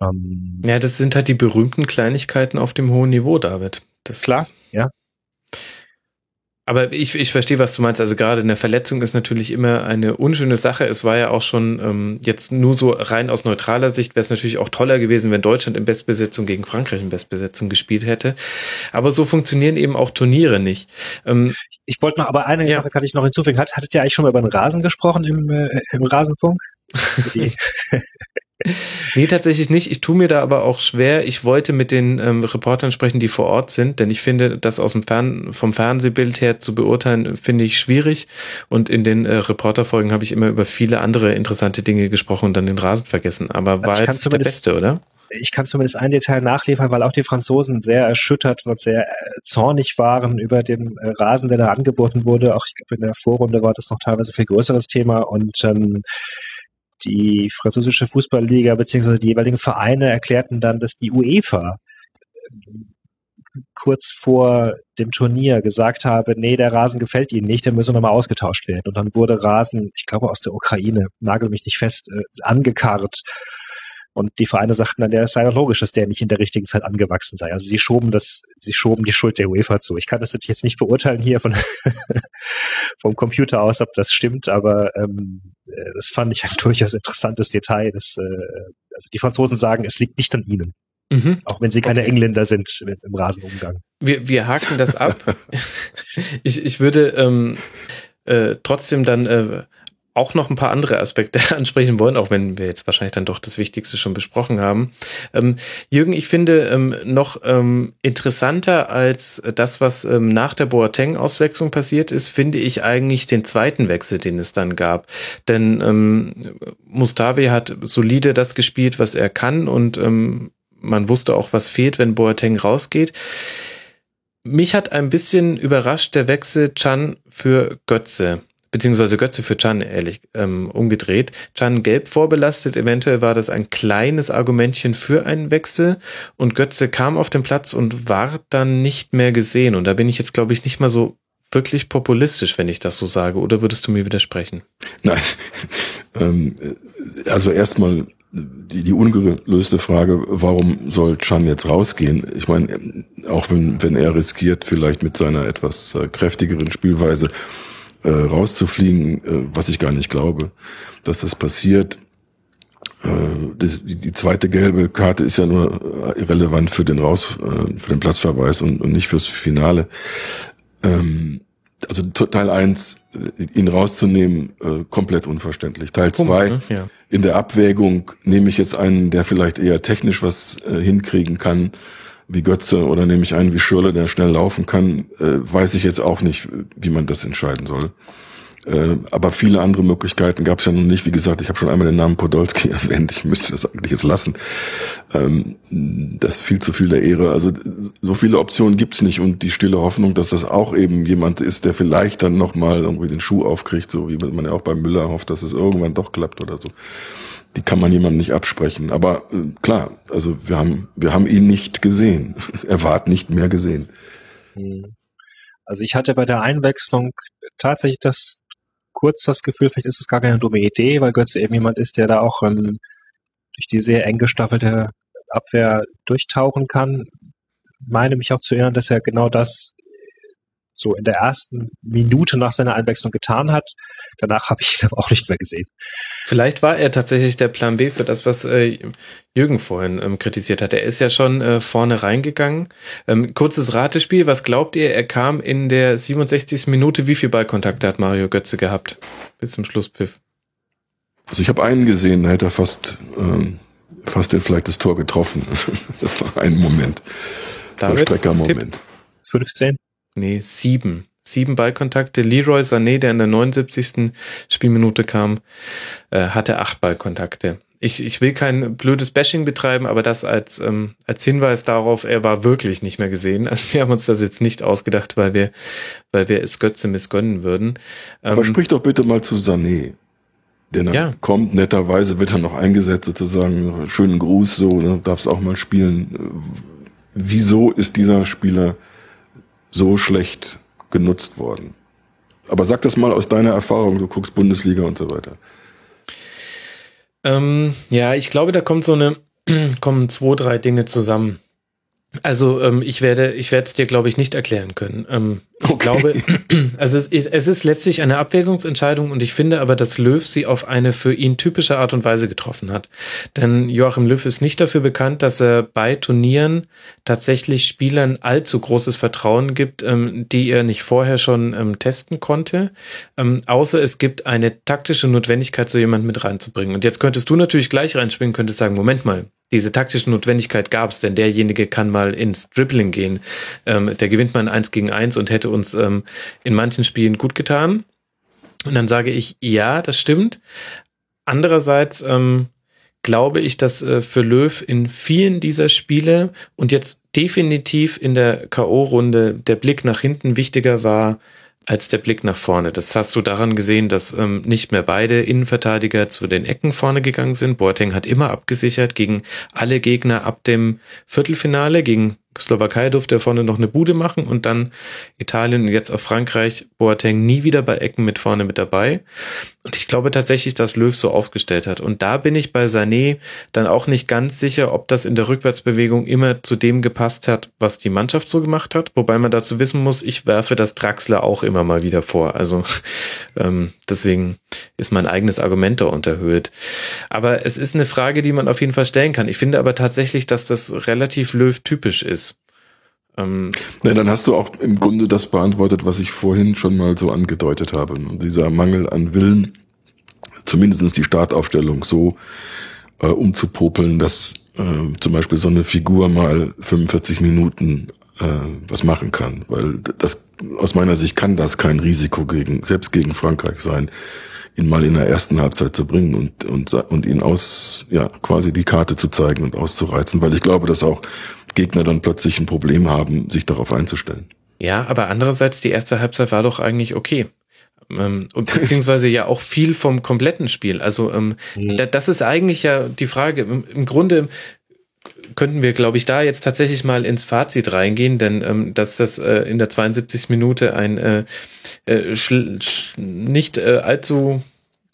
[SPEAKER 4] Ähm,
[SPEAKER 3] Ja, das sind halt die berühmten Kleinigkeiten auf dem hohen Niveau, David. Das
[SPEAKER 4] Klar,
[SPEAKER 3] ist-
[SPEAKER 4] ja.
[SPEAKER 3] Aber ich, ich verstehe, was du meinst. Also gerade eine Verletzung ist natürlich immer eine unschöne Sache. Es war ja auch schon ähm, jetzt nur so rein aus neutraler Sicht wäre es natürlich auch toller gewesen, wenn Deutschland in Bestbesetzung gegen Frankreich in Bestbesetzung gespielt hätte. Aber so funktionieren eben auch Turniere nicht. Ähm,
[SPEAKER 4] Ich wollte noch, aber eine
[SPEAKER 3] Ja.
[SPEAKER 4] Sache kann ich noch hinzufügen. Hat, hattet ihr eigentlich schon mal über den Rasen gesprochen im, äh, im Rasenfunk?
[SPEAKER 3] Nee, tatsächlich nicht. Ich tue mir da aber auch schwer. Ich wollte mit den ähm, Reportern sprechen, die vor Ort sind, denn ich finde, das aus dem Fern vom Fernsehbild her zu beurteilen, finde ich schwierig. Und in den äh, Reporterfolgen habe ich immer über viele andere interessante Dinge gesprochen und dann den Rasen vergessen. Aber war
[SPEAKER 4] Also ich kann
[SPEAKER 3] jetzt der
[SPEAKER 4] zumindest-
[SPEAKER 3] Beste, oder?
[SPEAKER 4] ich kann zumindest ein Detail nachliefern, weil auch die Franzosen sehr erschüttert und sehr äh, zornig waren über den äh, Rasen, der da angeboten wurde. Auch ich glaube, in der Vorrunde war das noch teilweise viel größeres Thema und ähm, die französische Fußballliga beziehungsweise die jeweiligen Vereine erklärten dann, dass die UEFA ähm, kurz vor dem Turnier gesagt habe, nee, der Rasen gefällt ihnen nicht, der müsse nochmal ausgetauscht werden. Und dann wurde Rasen, ich glaube aus der Ukraine, nagel mich nicht fest, äh, angekarrt. Und die Vereine sagten dann, ja, es sei doch logisch, dass der nicht in der richtigen Zeit angewachsen sei. Also sie schoben das, sie schoben die Schuld der UEFA zu. Ich kann das natürlich jetzt nicht beurteilen hier von vom Computer aus, ob das stimmt, aber ähm, äh, das fand ich ein durchaus interessantes Detail. Dass, äh, also die Franzosen sagen, es liegt nicht an ihnen. Mhm. Auch wenn sie keine okay. Engländer sind im Rasenumgang.
[SPEAKER 3] Wir, wir haken das ab. ich, ich würde ähm, äh, trotzdem dann äh, auch noch ein paar andere Aspekte ansprechen wollen, auch wenn wir jetzt wahrscheinlich dann doch das Wichtigste schon besprochen haben. Ähm, Jürgen, ich finde ähm, noch ähm, interessanter als das, was ähm, nach der Boateng-Auswechslung passiert ist, finde ich eigentlich den zweiten Wechsel, den es dann gab. Denn ähm, Mustavi hat solide das gespielt, was er kann und ähm, man wusste auch, was fehlt, wenn Boateng rausgeht. Mich hat ein bisschen überrascht der Wechsel Chan für Götze beziehungsweise Götze für Chan ehrlich ähm, umgedreht. Chan gelb vorbelastet, eventuell war das ein kleines Argumentchen für einen Wechsel und Götze kam auf den Platz und war dann nicht mehr gesehen. Und da bin ich jetzt, glaube ich, nicht mal so wirklich populistisch, wenn ich das so sage, oder würdest du mir widersprechen?
[SPEAKER 5] Nein, ähm, also erstmal die, die ungelöste Frage, warum soll Chan jetzt rausgehen? Ich meine, auch wenn, wenn er riskiert, vielleicht mit seiner etwas äh, kräftigeren Spielweise äh, rauszufliegen, äh, was ich gar nicht glaube, dass das passiert. Äh, die, die, zweite gelbe Karte ist ja nur irrelevant für den Raus, äh, für den Platzverweis und, und nicht fürs Finale. Ähm, also Teil eins äh, ihn rauszunehmen, komplett unverständlich. Teil zwei ne? ja. in der Abwägung nehme ich jetzt einen, der vielleicht eher technisch was hinkriegen kann, wie Götze oder nehme ich einen wie Schürle, der schnell laufen kann, äh, weiß ich jetzt auch nicht, wie man das entscheiden soll. Äh, aber viele andere Möglichkeiten gab es ja noch nicht. Wie gesagt, ich habe schon einmal den Namen Podolski erwähnt. Ich müsste das eigentlich jetzt lassen. Ähm, das ist viel zu viel der Ehre. Also so viele Optionen gibt's nicht und die stille Hoffnung, dass das auch eben jemand ist, der vielleicht dann nochmal irgendwie den Schuh aufkriegt, so wie man ja auch bei Müller hofft, dass es irgendwann doch klappt oder so die kann man jemandem nicht absprechen. Aber äh, klar, also wir haben, wir haben ihn nicht gesehen. er war nicht mehr gesehen. Hm.
[SPEAKER 4] Also ich hatte bei der Einwechslung tatsächlich das kurz das Gefühl, vielleicht ist es gar keine dumme Idee, weil Götze eben jemand ist, der da auch ähm, durch die sehr eng gestaffelte Abwehr durchtauchen kann. Meine mich auch zu erinnern, dass er genau das so in der ersten Minute nach seiner Einwechslung getan hat. Danach habe ich ihn aber auch nicht mehr gesehen.
[SPEAKER 3] Vielleicht war er tatsächlich der Plan B für das, was äh, Jürgen vorhin ähm, kritisiert hat. Er ist ja schon äh, vorne reingegangen. Ähm, kurzes Ratespiel. Was glaubt ihr? Er kam in der 67. Minute. Wie viel Ballkontakte hat Mario Götze gehabt? Bis zum Schlusspfiff.
[SPEAKER 5] Also ich habe einen gesehen, da hätte er fast, ähm, fast den vielleicht das Tor getroffen. das war ein Moment. Vollstrecker-Moment.
[SPEAKER 4] 15?
[SPEAKER 3] Nee, sieben. Sieben Ballkontakte. Leroy Sané, der in der 79. Spielminute kam, äh, hatte acht Ballkontakte. Ich, ich will kein blödes Bashing betreiben, aber das als, ähm, als Hinweis darauf, er war wirklich nicht mehr gesehen. Also wir haben uns das jetzt nicht ausgedacht, weil wir, weil wir es Götze missgönnen würden.
[SPEAKER 5] Ähm, aber sprich doch bitte mal zu Sané. Der ja. kommt, netterweise wird er noch eingesetzt, sozusagen. Schönen Gruß, so, ne, darfst auch mal spielen. Wieso ist dieser Spieler so schlecht genutzt worden. Aber sag das mal aus deiner Erfahrung, du guckst Bundesliga und so weiter.
[SPEAKER 3] Ähm, ja, ich glaube, da kommt so eine, kommen zwei, drei Dinge zusammen. Also ähm, ich werde, ich werde es dir, glaube ich, nicht erklären können. Ähm, okay. Ich glaube, also es, es, ist letztlich eine Abwägungsentscheidung und ich finde aber, dass Löw sie auf eine für ihn typische Art und Weise getroffen hat. Denn Joachim Löw ist nicht dafür bekannt, dass er bei Turnieren tatsächlich Spielern allzu großes Vertrauen gibt, ähm, die er nicht vorher schon ähm, testen konnte. Ähm, außer es gibt eine taktische Notwendigkeit, so jemanden mit reinzubringen. Und jetzt könntest du natürlich gleich reinspringen, könntest sagen, Moment mal, diese taktische Notwendigkeit gab es, denn derjenige kann mal ins Dribbling gehen. Ähm, der gewinnt mal ein 1 gegen 1 und hätte uns ähm, in manchen Spielen gut getan. Und dann sage ich, ja, das stimmt. Andererseits ähm, glaube ich, dass äh, für Löw in vielen dieser Spiele und jetzt definitiv in der K.O.-Runde der Blick nach hinten wichtiger war als der Blick nach vorne. Das hast du daran gesehen, dass ähm, nicht mehr beide Innenverteidiger zu den Ecken vorne gegangen sind. Boateng hat immer abgesichert gegen alle Gegner ab dem Viertelfinale, gegen Slowakei durfte er vorne noch eine Bude machen und dann Italien und jetzt auf Frankreich. Boateng nie wieder bei Ecken mit vorne mit dabei. Und ich glaube tatsächlich, dass Löw so aufgestellt hat. Und da bin ich bei Sané dann auch nicht ganz sicher, ob das in der Rückwärtsbewegung immer zu dem gepasst hat, was die Mannschaft so gemacht hat. Wobei man dazu wissen muss, ich werfe das Draxler auch immer mal wieder vor. Also ähm, deswegen ist mein eigenes Argument da unterhöht. Aber es ist eine Frage, die man auf jeden Fall stellen kann. Ich finde aber tatsächlich, dass das relativ Löw-typisch ist.
[SPEAKER 5] Ähm, Na, dann hast du auch im Grunde das beantwortet, was ich vorhin schon mal so angedeutet habe. Dieser Mangel an Willen, zumindest die Startaufstellung so äh, umzupopeln, dass äh, zum Beispiel so eine Figur mal 45 Minuten äh, was machen kann. Weil das aus meiner Sicht kann das kein Risiko gegen, selbst gegen Frankreich sein, ihn mal in der ersten Halbzeit zu bringen und, und, und ihn aus, ja, quasi die Karte zu zeigen und auszureizen, weil ich glaube, dass auch Gegner dann plötzlich ein Problem haben, sich darauf einzustellen.
[SPEAKER 3] Ja, aber andererseits, die erste Halbzeit war doch eigentlich okay. Ähm, und beziehungsweise ja auch viel vom kompletten Spiel. Also ähm, mhm. das ist eigentlich ja die Frage. Im, im Grunde könnten wir, glaube ich, da jetzt tatsächlich mal ins Fazit reingehen, denn ähm, dass das äh, in der 72. Minute ein äh, äh, nicht äh, allzu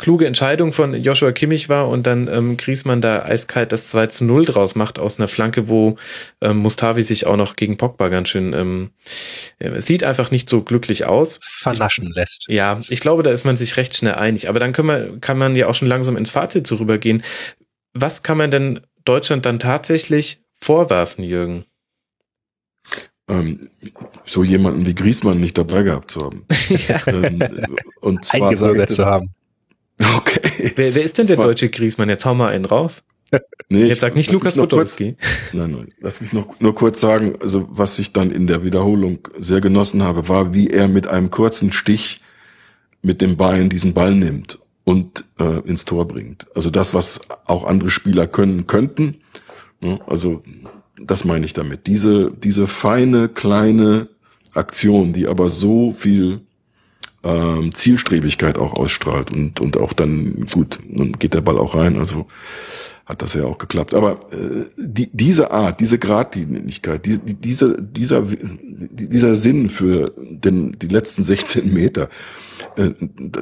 [SPEAKER 3] kluge Entscheidung von Joshua Kimmich war und dann ähm, Griezmann da eiskalt das 2 zu 0 draus macht aus einer Flanke, wo ähm, Mustavi sich auch noch gegen Pogba ganz schön ähm, äh, sieht einfach nicht so glücklich aus.
[SPEAKER 4] Vernaschen
[SPEAKER 3] ich,
[SPEAKER 4] lässt.
[SPEAKER 3] Ja, ich glaube, da ist man sich recht schnell einig. Aber dann können wir, kann man ja auch schon langsam ins Fazit so rübergehen. Was kann man denn Deutschland dann tatsächlich vorwerfen, Jürgen?
[SPEAKER 5] ähm, so jemanden wie Griesmann nicht dabei gehabt zu haben. ja. ähm,
[SPEAKER 4] und zwar Eingebürgert zu haben.
[SPEAKER 3] Okay. Wer, wer ist denn der deutsche Griesmann? Jetzt hau mal einen raus. Nee, Jetzt sag nicht Lukas Podolski.
[SPEAKER 5] Nein, nein. Lass mich noch nur kurz sagen, also was ich dann in der Wiederholung sehr genossen habe, war, wie er mit einem kurzen Stich mit dem Bein diesen Ball nimmt und äh, ins Tor bringt. Also das, was auch andere Spieler können könnten. Ne? Also das meine ich damit. Diese, diese feine, kleine Aktion, die aber so viel ähm, Zielstrebigkeit auch ausstrahlt und, und auch dann, gut, nun geht der Ball auch rein, also hat das ja auch geklappt. Aber äh, die, diese Art, diese Gradlinigkeit, die, die, dieser, dieser, dieser Sinn für den, die letzten 16 Meter, äh,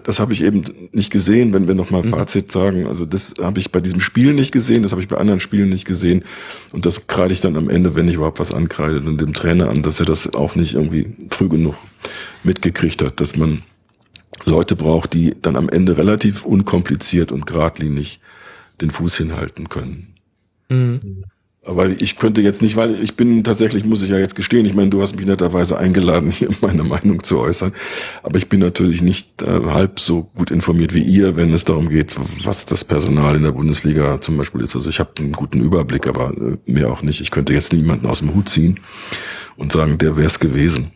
[SPEAKER 5] das habe ich eben nicht gesehen, wenn wir nochmal mhm. Fazit sagen. Also das habe ich bei diesem Spiel nicht gesehen, das habe ich bei anderen Spielen nicht gesehen. Und das kreide ich dann am Ende, wenn ich überhaupt was ankreide, dann dem Trainer an, dass er das auch nicht irgendwie früh genug mitgekriegt hat, dass man Leute braucht, die dann am Ende relativ unkompliziert und geradlinig den Fuß hinhalten können. Mhm. Aber ich könnte jetzt nicht, weil ich bin tatsächlich, muss ich ja jetzt gestehen, ich meine, du hast mich netterweise eingeladen, hier meine Meinung zu äußern, aber ich bin natürlich nicht äh, halb so gut informiert wie ihr, wenn es darum geht, was das Personal in der Bundesliga zum Beispiel ist. Also ich habe einen guten Überblick, aber äh, mehr auch nicht. Ich könnte jetzt niemanden aus dem Hut ziehen und sagen, der wäre es gewesen.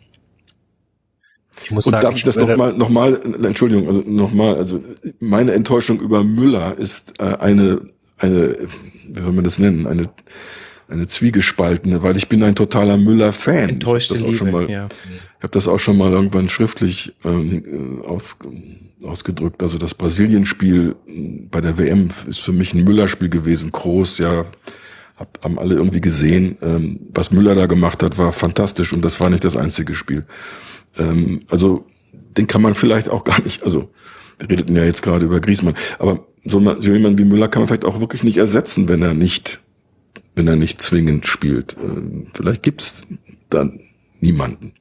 [SPEAKER 5] Ich muss und sagen, darf ich das nochmal, noch mal, Entschuldigung, also nochmal, also meine Enttäuschung über Müller ist äh, eine, eine, wie soll man das nennen, eine, eine zwiegespaltene, weil ich bin ein totaler Müller-Fan.
[SPEAKER 3] Enttäuschte
[SPEAKER 5] ich
[SPEAKER 3] habe das,
[SPEAKER 5] auch schon mal,
[SPEAKER 3] ja.
[SPEAKER 5] ich hab das auch schon mal irgendwann schriftlich ähm, aus, ausgedrückt. Also das Brasilien-Spiel bei der WM ist für mich ein Müller-Spiel gewesen, groß, ja, hab, haben alle irgendwie gesehen. Ähm, was Müller da gemacht hat, war fantastisch und das war nicht das einzige Spiel. Ähm, also den kann man vielleicht auch gar nicht, also wir redeten ja jetzt gerade über Griesmann, aber so, so jemand wie Müller kann man vielleicht auch wirklich nicht ersetzen, wenn er nicht, wenn er nicht zwingend spielt. Ähm, vielleicht gibt's dann niemanden.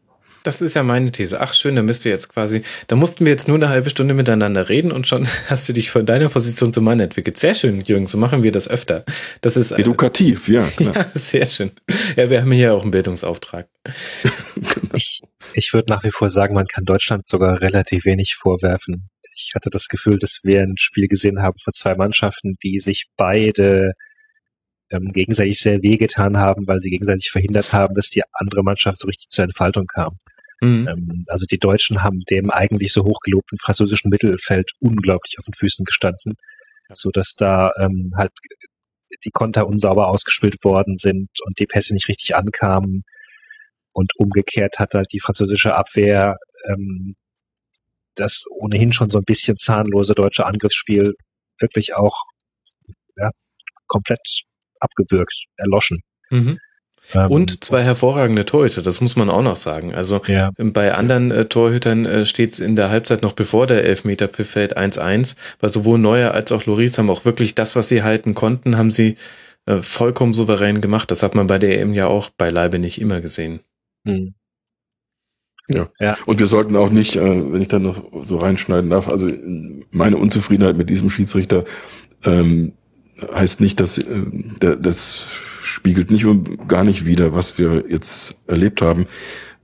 [SPEAKER 3] Das ist ja meine These. Ach schön, da müsst du jetzt quasi, da mussten wir jetzt nur eine halbe Stunde miteinander reden und schon hast du dich von deiner Position zum Mann entwickelt. Sehr schön, Jürgen, so machen wir das öfter. Das ist
[SPEAKER 5] äh, edukativ, ja,
[SPEAKER 3] klar. Ja, sehr schön. Ja, wir haben hier auch einen Bildungsauftrag.
[SPEAKER 4] ich ich würde nach wie vor sagen, man kann Deutschland sogar relativ wenig vorwerfen. Ich hatte das Gefühl, dass wir ein Spiel gesehen haben von zwei Mannschaften, die sich beide ähm, gegenseitig sehr wehgetan haben, weil sie gegenseitig verhindert haben, dass die andere Mannschaft so richtig zur Entfaltung kam. Mhm. Ähm, also die Deutschen haben dem eigentlich so hochgelobten französischen Mittelfeld unglaublich auf den Füßen gestanden, so dass da ähm, halt die Konter unsauber ausgespielt worden sind und die Pässe nicht richtig ankamen. Und umgekehrt hat halt die französische Abwehr ähm, das ohnehin schon so ein bisschen zahnlose deutsche Angriffsspiel wirklich auch ja, komplett abgewürgt, erloschen.
[SPEAKER 3] Mhm. Ähm, und zwei hervorragende Torhüter, das muss man auch noch sagen. Also ja. bei anderen äh, Torhütern äh, steht es in der Halbzeit noch bevor der Elfmeter fällt 1-1, weil sowohl Neuer als auch Loris haben auch wirklich das, was sie halten konnten, haben sie äh, vollkommen souverän gemacht. Das hat man bei der EM ja auch beileibe nicht immer gesehen. Hm.
[SPEAKER 5] Ja. ja. Und wir sollten auch nicht, äh, wenn ich da noch so reinschneiden darf, also meine Unzufriedenheit mit diesem Schiedsrichter ähm, heißt nicht, dass äh, der, das spiegelt nicht und gar nicht wider, was wir jetzt erlebt haben.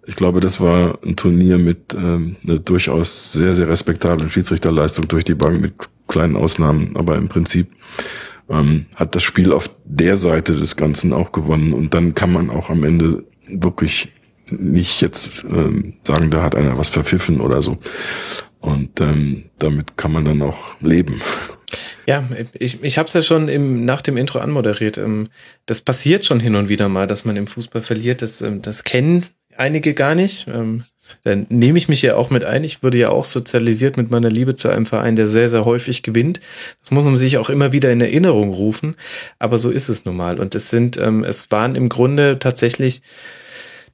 [SPEAKER 5] Ich glaube, das war ein Turnier mit ähm, einer durchaus sehr, sehr respektablen Schiedsrichterleistung durch die Bank mit kleinen Ausnahmen, aber im Prinzip ähm, hat das Spiel auf der Seite des Ganzen auch gewonnen und dann kann man auch am Ende wirklich nicht jetzt ähm, sagen, da hat einer was verpfiffen oder so. Und ähm, damit kann man dann auch leben.
[SPEAKER 3] Ja, ich, ich habe es ja schon im, nach dem Intro anmoderiert. Ähm, das passiert schon hin und wieder mal, dass man im Fußball verliert. Das, ähm, das kennen einige gar nicht. Ähm, dann nehme ich mich ja auch mit ein. Ich wurde ja auch sozialisiert mit meiner Liebe zu einem Verein, der sehr, sehr häufig gewinnt. Das muss man sich auch immer wieder in Erinnerung rufen. Aber so ist es nun mal. Und es sind, ähm, es waren im Grunde tatsächlich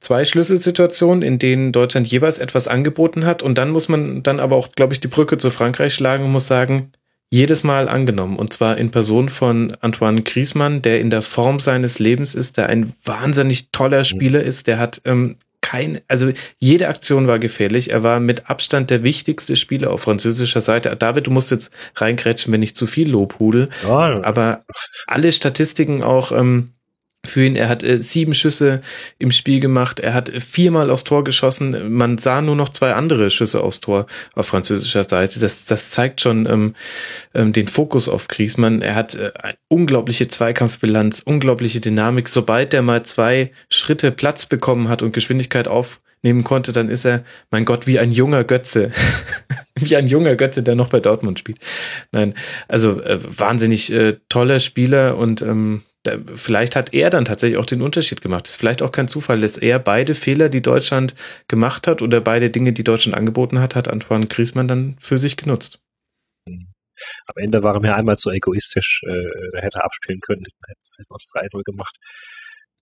[SPEAKER 3] zwei Schlüsselsituationen, in denen Deutschland jeweils etwas angeboten hat. Und dann muss man dann aber auch, glaube ich, die Brücke zu Frankreich schlagen und muss sagen, jedes Mal angenommen. Und zwar in Person von Antoine Griezmann, der in der Form seines Lebens ist, der ein wahnsinnig toller Spieler ist. Der hat ähm, kein, also jede Aktion war gefährlich. Er war mit Abstand der wichtigste Spieler auf französischer Seite. David, du musst jetzt reingrätschen, wenn ich zu viel Lob hudel. Ja. Aber alle Statistiken auch, ähm, für ihn. Er hat äh, sieben Schüsse im Spiel gemacht. Er hat viermal aufs Tor geschossen. Man sah nur noch zwei andere Schüsse aufs Tor auf französischer Seite. Das, das zeigt schon ähm, ähm, den Fokus auf Griezmann. Er hat äh, unglaubliche Zweikampfbilanz, unglaubliche Dynamik. Sobald er mal zwei Schritte Platz bekommen hat und Geschwindigkeit aufnehmen konnte, dann ist er, mein Gott, wie ein junger Götze. wie ein junger Götze, der noch bei Dortmund spielt. Nein, also äh, wahnsinnig äh, toller Spieler und ähm, vielleicht hat er dann tatsächlich auch den Unterschied gemacht. ist vielleicht auch kein Zufall, dass er beide Fehler, die Deutschland gemacht hat oder beide Dinge, die Deutschland angeboten hat, hat Antoine Griezmann dann für sich genutzt.
[SPEAKER 4] Am Ende war er mir einmal zu egoistisch, äh, da hätte er abspielen können, hätte es aus 3-0 gemacht.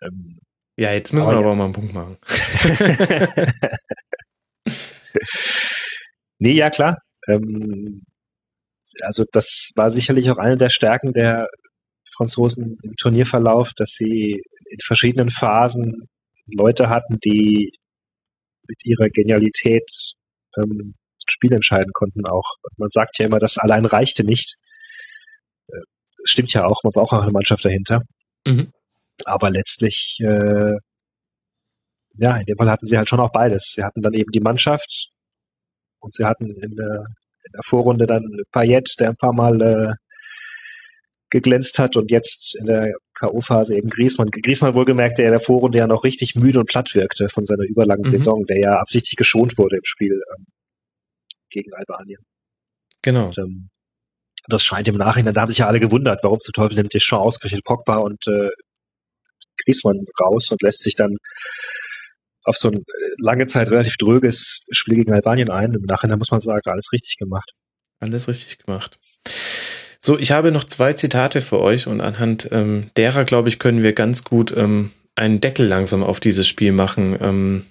[SPEAKER 3] Ähm, ja, jetzt müssen aber wir aber mal einen Punkt machen.
[SPEAKER 4] nee, ja klar. Ähm, also das war sicherlich auch eine der Stärken der Franzosen im Turnierverlauf, dass sie in verschiedenen Phasen Leute hatten, die mit ihrer Genialität ähm, Spiel entscheiden konnten auch. Man sagt ja immer, das allein reichte nicht. Äh, stimmt ja auch, man braucht auch eine Mannschaft dahinter. Mhm. Aber letztlich, äh, ja, in dem Fall hatten sie halt schon auch beides. Sie hatten dann eben die Mannschaft und sie hatten in der, in der Vorrunde dann Payet, der ein paar Mal äh, geglänzt hat und jetzt in der K.O.-Phase eben Griesmann. Griesmann wohlgemerkt, der in der Vorrunde ja noch richtig müde und platt wirkte von seiner überlangen mhm. Saison, der ja absichtlich geschont wurde im Spiel ähm, gegen Albanien.
[SPEAKER 3] Genau. Und, ähm,
[SPEAKER 4] das scheint im Nachhinein, da haben sich ja alle gewundert, warum zu Teufel nimmt Deschamps ausgerechnet Pogba und äh, Griesmann raus und lässt sich dann auf so ein äh, lange Zeit relativ dröges Spiel gegen Albanien ein. Im Nachhinein muss man sagen, alles richtig gemacht.
[SPEAKER 3] Alles richtig gemacht. So, ich habe noch zwei Zitate für euch und anhand ähm, derer, glaube ich, können wir ganz gut ähm, einen Deckel langsam auf dieses Spiel machen. Ähm,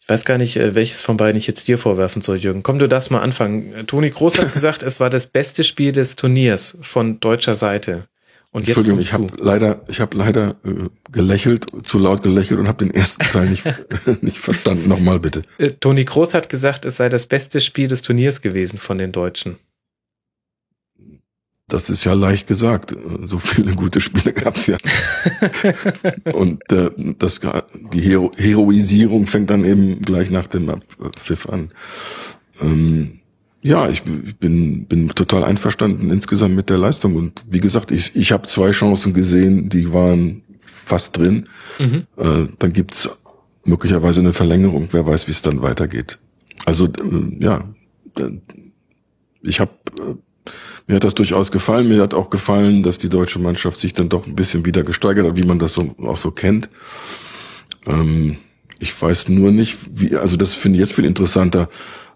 [SPEAKER 3] ich weiß gar nicht, äh, welches von beiden ich jetzt dir vorwerfen soll, Jürgen. Komm, du darfst mal anfangen. Toni Groß hat gesagt, es war das beste Spiel des Turniers von deutscher Seite. Und jetzt
[SPEAKER 5] Entschuldigung, ich habe leider, ich habe leider äh, gelächelt, zu laut gelächelt und habe den ersten Teil nicht, nicht verstanden. Nochmal bitte.
[SPEAKER 3] Äh, Toni Groß hat gesagt, es sei das beste Spiel des Turniers gewesen von den Deutschen.
[SPEAKER 5] Das ist ja leicht gesagt. So viele gute Spiele gab es ja. Und äh, das, die Hero Heroisierung fängt dann eben gleich nach dem Pfiff an. Ähm, ja, ich bin, bin total einverstanden insgesamt mit der Leistung. Und wie gesagt, ich, ich habe zwei Chancen gesehen, die waren fast drin. Mhm. Äh, dann gibt's möglicherweise eine Verlängerung. Wer weiß, wie es dann weitergeht. Also äh, ja, ich habe äh, mir hat das durchaus gefallen. Mir hat auch gefallen, dass die deutsche Mannschaft sich dann doch ein bisschen wieder gesteigert hat, wie man das so, auch so kennt. Ähm, ich weiß nur nicht, wie, also das finde ich jetzt viel interessanter,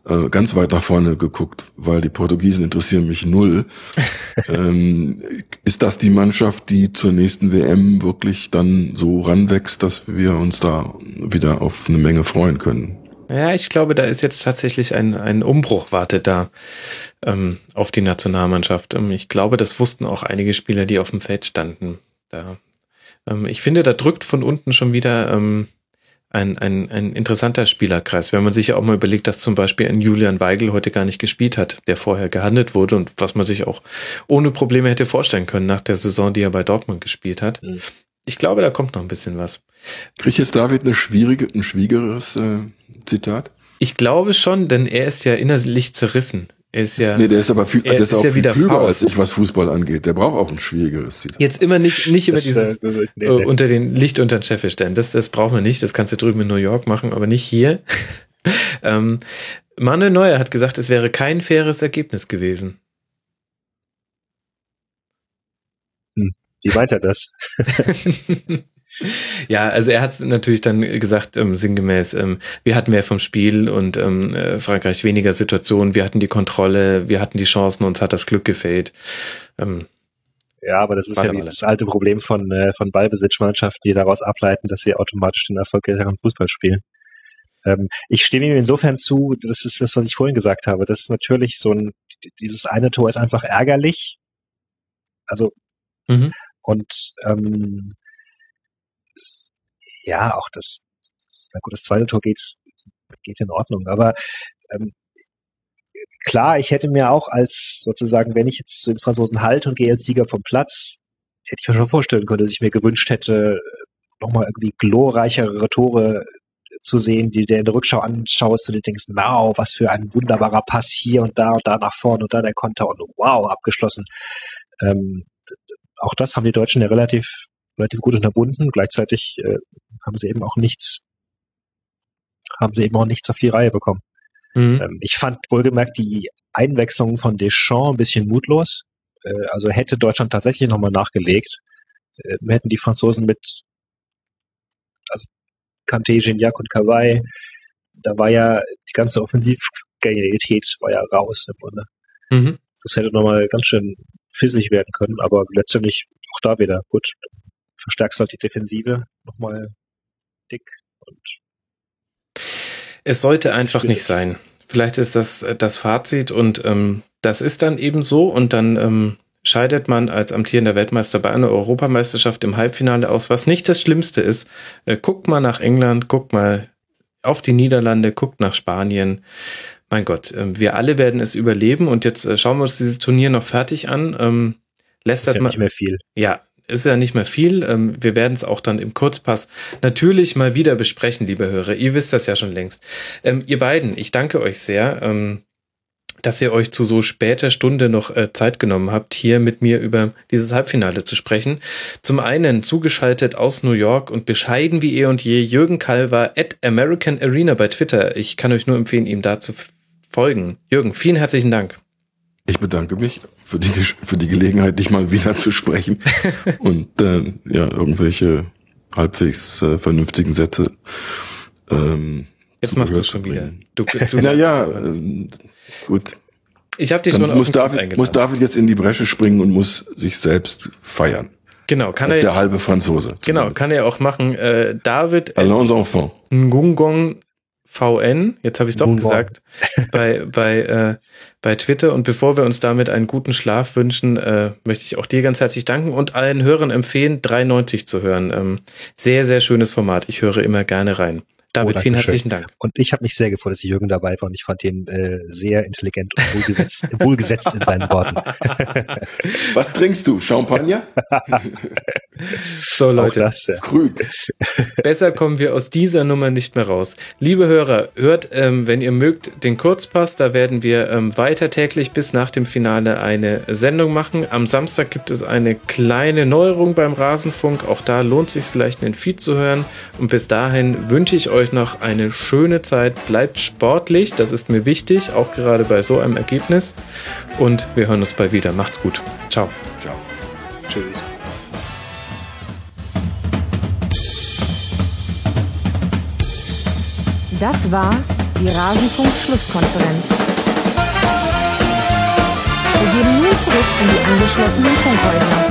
[SPEAKER 5] äh, ganz weit nach vorne geguckt, weil die Portugiesen interessieren mich null. ähm, ist das die Mannschaft, die zur nächsten WM wirklich dann so ranwächst, dass wir uns da wieder auf eine Menge freuen können?
[SPEAKER 3] Ja, ich glaube, da ist jetzt tatsächlich ein, ein Umbruch wartet da ähm, auf die Nationalmannschaft. Ähm, ich glaube, das wussten auch einige Spieler, die auf dem Feld standen. Da, ähm, ich finde, da drückt von unten schon wieder ähm, ein, ein, ein interessanter Spielerkreis, wenn man sich ja auch mal überlegt, dass zum Beispiel ein Julian Weigel heute gar nicht gespielt hat, der vorher gehandelt wurde und was man sich auch ohne Probleme hätte vorstellen können nach der Saison, die er bei Dortmund gespielt hat. Mhm. Ich glaube, da kommt noch ein bisschen was.
[SPEAKER 5] Kriegt jetzt David eine schwierige, ein schwierigeres äh, Zitat?
[SPEAKER 3] Ich glaube schon, denn er ist ja innerlich zerrissen. Er ist ja.
[SPEAKER 5] Nee, der ist aber viel, der ist, ist auch ja viel klüger Faust. als ich, was Fußball angeht. Der braucht auch ein schwierigeres Zitat.
[SPEAKER 3] Jetzt immer nicht, nicht immer das, dieses äh, nee, nee. Äh, unter den Licht unter den Scheffel stellen. Das, das braucht man nicht. Das kannst du drüben in New York machen, aber nicht hier. ähm, Manuel Neuer hat gesagt, es wäre kein faires Ergebnis gewesen.
[SPEAKER 4] Hm. Wie meint er das?
[SPEAKER 3] Ja, also er hat natürlich dann gesagt, ähm, sinngemäß, ähm, wir hatten mehr vom Spiel und ähm, äh, Frankreich weniger Situationen, wir hatten die Kontrolle, wir hatten die Chancen, uns hat das Glück gefehlt. Ähm,
[SPEAKER 4] ja, aber das ist ja das alte Problem von, äh, von Ballbesitzmannschaften, die daraus ableiten, dass sie automatisch den erfolgreicheren Fußball spielen. Ähm, ich stimme ihm insofern zu, das ist das, was ich vorhin gesagt habe. Das ist natürlich so ein, dieses eine Tor ist einfach ärgerlich. Also, mhm. Und ähm, ja, auch das, na gut, das zweite Tor geht, geht in Ordnung, aber ähm, klar, ich hätte mir auch als sozusagen, wenn ich jetzt zu den Franzosen halte und gehe als Sieger vom Platz, hätte ich mir schon vorstellen können, dass ich mir gewünscht hätte, nochmal irgendwie glorreichere Tore zu sehen, die du in der Rückschau anschaust und du denkst, wow, was für ein wunderbarer Pass hier und da und da nach vorne und da der Konter und wow, abgeschlossen. Ähm, auch das haben die Deutschen ja relativ relativ gut unterbunden. Gleichzeitig äh, haben sie eben auch nichts, haben sie eben auch nichts auf die Reihe bekommen. Mhm. Ähm, ich fand wohlgemerkt die Einwechslung von Deschamps ein bisschen mutlos. Äh, also hätte Deutschland tatsächlich nochmal nachgelegt, äh, hätten die Franzosen mit, also Kanté, Gignac und Kawai, da war ja die ganze Offensivgenialität war ja raus im Grunde. Mhm. Das hätte nochmal ganz schön fissig werden können, aber letztendlich auch da wieder gut verstärkst halt die Defensive nochmal dick und
[SPEAKER 3] es sollte einfach nicht sein. Vielleicht ist das äh, das Fazit und ähm, das ist dann eben so und dann ähm, scheidet man als amtierender Weltmeister bei einer Europameisterschaft im Halbfinale aus, was nicht das Schlimmste ist. Äh, guckt mal nach England, guckt mal auf die Niederlande, guckt nach Spanien. Mein Gott, äh, wir alle werden es überleben und jetzt äh, schauen wir uns dieses Turnier noch fertig an. Ähm, lästert
[SPEAKER 4] ja
[SPEAKER 3] man
[SPEAKER 4] nicht mehr viel.
[SPEAKER 3] Ja, ist ja nicht mehr viel. Ähm, wir werden es auch dann im Kurzpass natürlich mal wieder besprechen, liebe Hörer. Ihr wisst das ja schon längst. Ähm, ihr beiden, ich danke euch sehr, ähm, dass ihr euch zu so später Stunde noch äh, Zeit genommen habt, hier mit mir über dieses Halbfinale zu sprechen. Zum einen zugeschaltet aus New York und bescheiden wie eh und je Jürgen Kalver at American Arena bei Twitter. Ich kann euch nur empfehlen, ihm da zu folgen. Jürgen, vielen herzlichen Dank.
[SPEAKER 5] Ich bedanke mich für die, für die Gelegenheit, dich mal wieder zu sprechen und äh, ja, irgendwelche halbwegs äh, vernünftigen Sätze.
[SPEAKER 3] Ähm, Jetzt machst du es schon wieder.
[SPEAKER 5] Du, du, naja, äh, gut.
[SPEAKER 3] Ich habe dich schon
[SPEAKER 5] muss David, muss David jetzt in die Bresche springen und muss sich selbst feiern.
[SPEAKER 3] Genau, kann
[SPEAKER 5] Als
[SPEAKER 3] er.
[SPEAKER 5] der halbe Franzose.
[SPEAKER 3] Genau, kann er auch machen. Äh, David.
[SPEAKER 5] Allons enfants.
[SPEAKER 3] Ngungong VN, jetzt habe ich es doch gesagt, bei, bei, äh, bei Twitter. Und bevor wir uns damit einen guten Schlaf wünschen, äh, möchte ich auch dir ganz herzlich danken und allen Hörern empfehlen, 93 zu hören. Ähm, sehr, sehr schönes Format. Ich höre immer gerne rein. David, oh, vielen herzlichen Dank.
[SPEAKER 4] Und ich habe mich sehr gefreut, dass Jürgen dabei war und ich fand ihn äh, sehr intelligent und wohlgesetzt, wohlgesetzt in seinen Worten.
[SPEAKER 5] Was trinkst du? Champagner?
[SPEAKER 3] so Leute, das, ja. Krüg. Besser kommen wir aus dieser Nummer nicht mehr raus. Liebe Hörer, hört, ähm, wenn ihr mögt, den Kurzpass. Da werden wir ähm, weiter täglich bis nach dem Finale eine Sendung machen. Am Samstag gibt es eine kleine Neuerung beim Rasenfunk. Auch da lohnt es sich vielleicht, den Feed zu hören. Und bis dahin wünsche ich euch euch noch eine schöne Zeit. Bleibt sportlich, das ist mir wichtig, auch gerade bei so einem Ergebnis. Und wir hören uns bald wieder. Macht's gut. Ciao. Ciao. Tschüss.
[SPEAKER 1] Das war die Rasenfunk-Schlusskonferenz. Wir gehen nun zurück in die angeschlossenen Funkhäuser.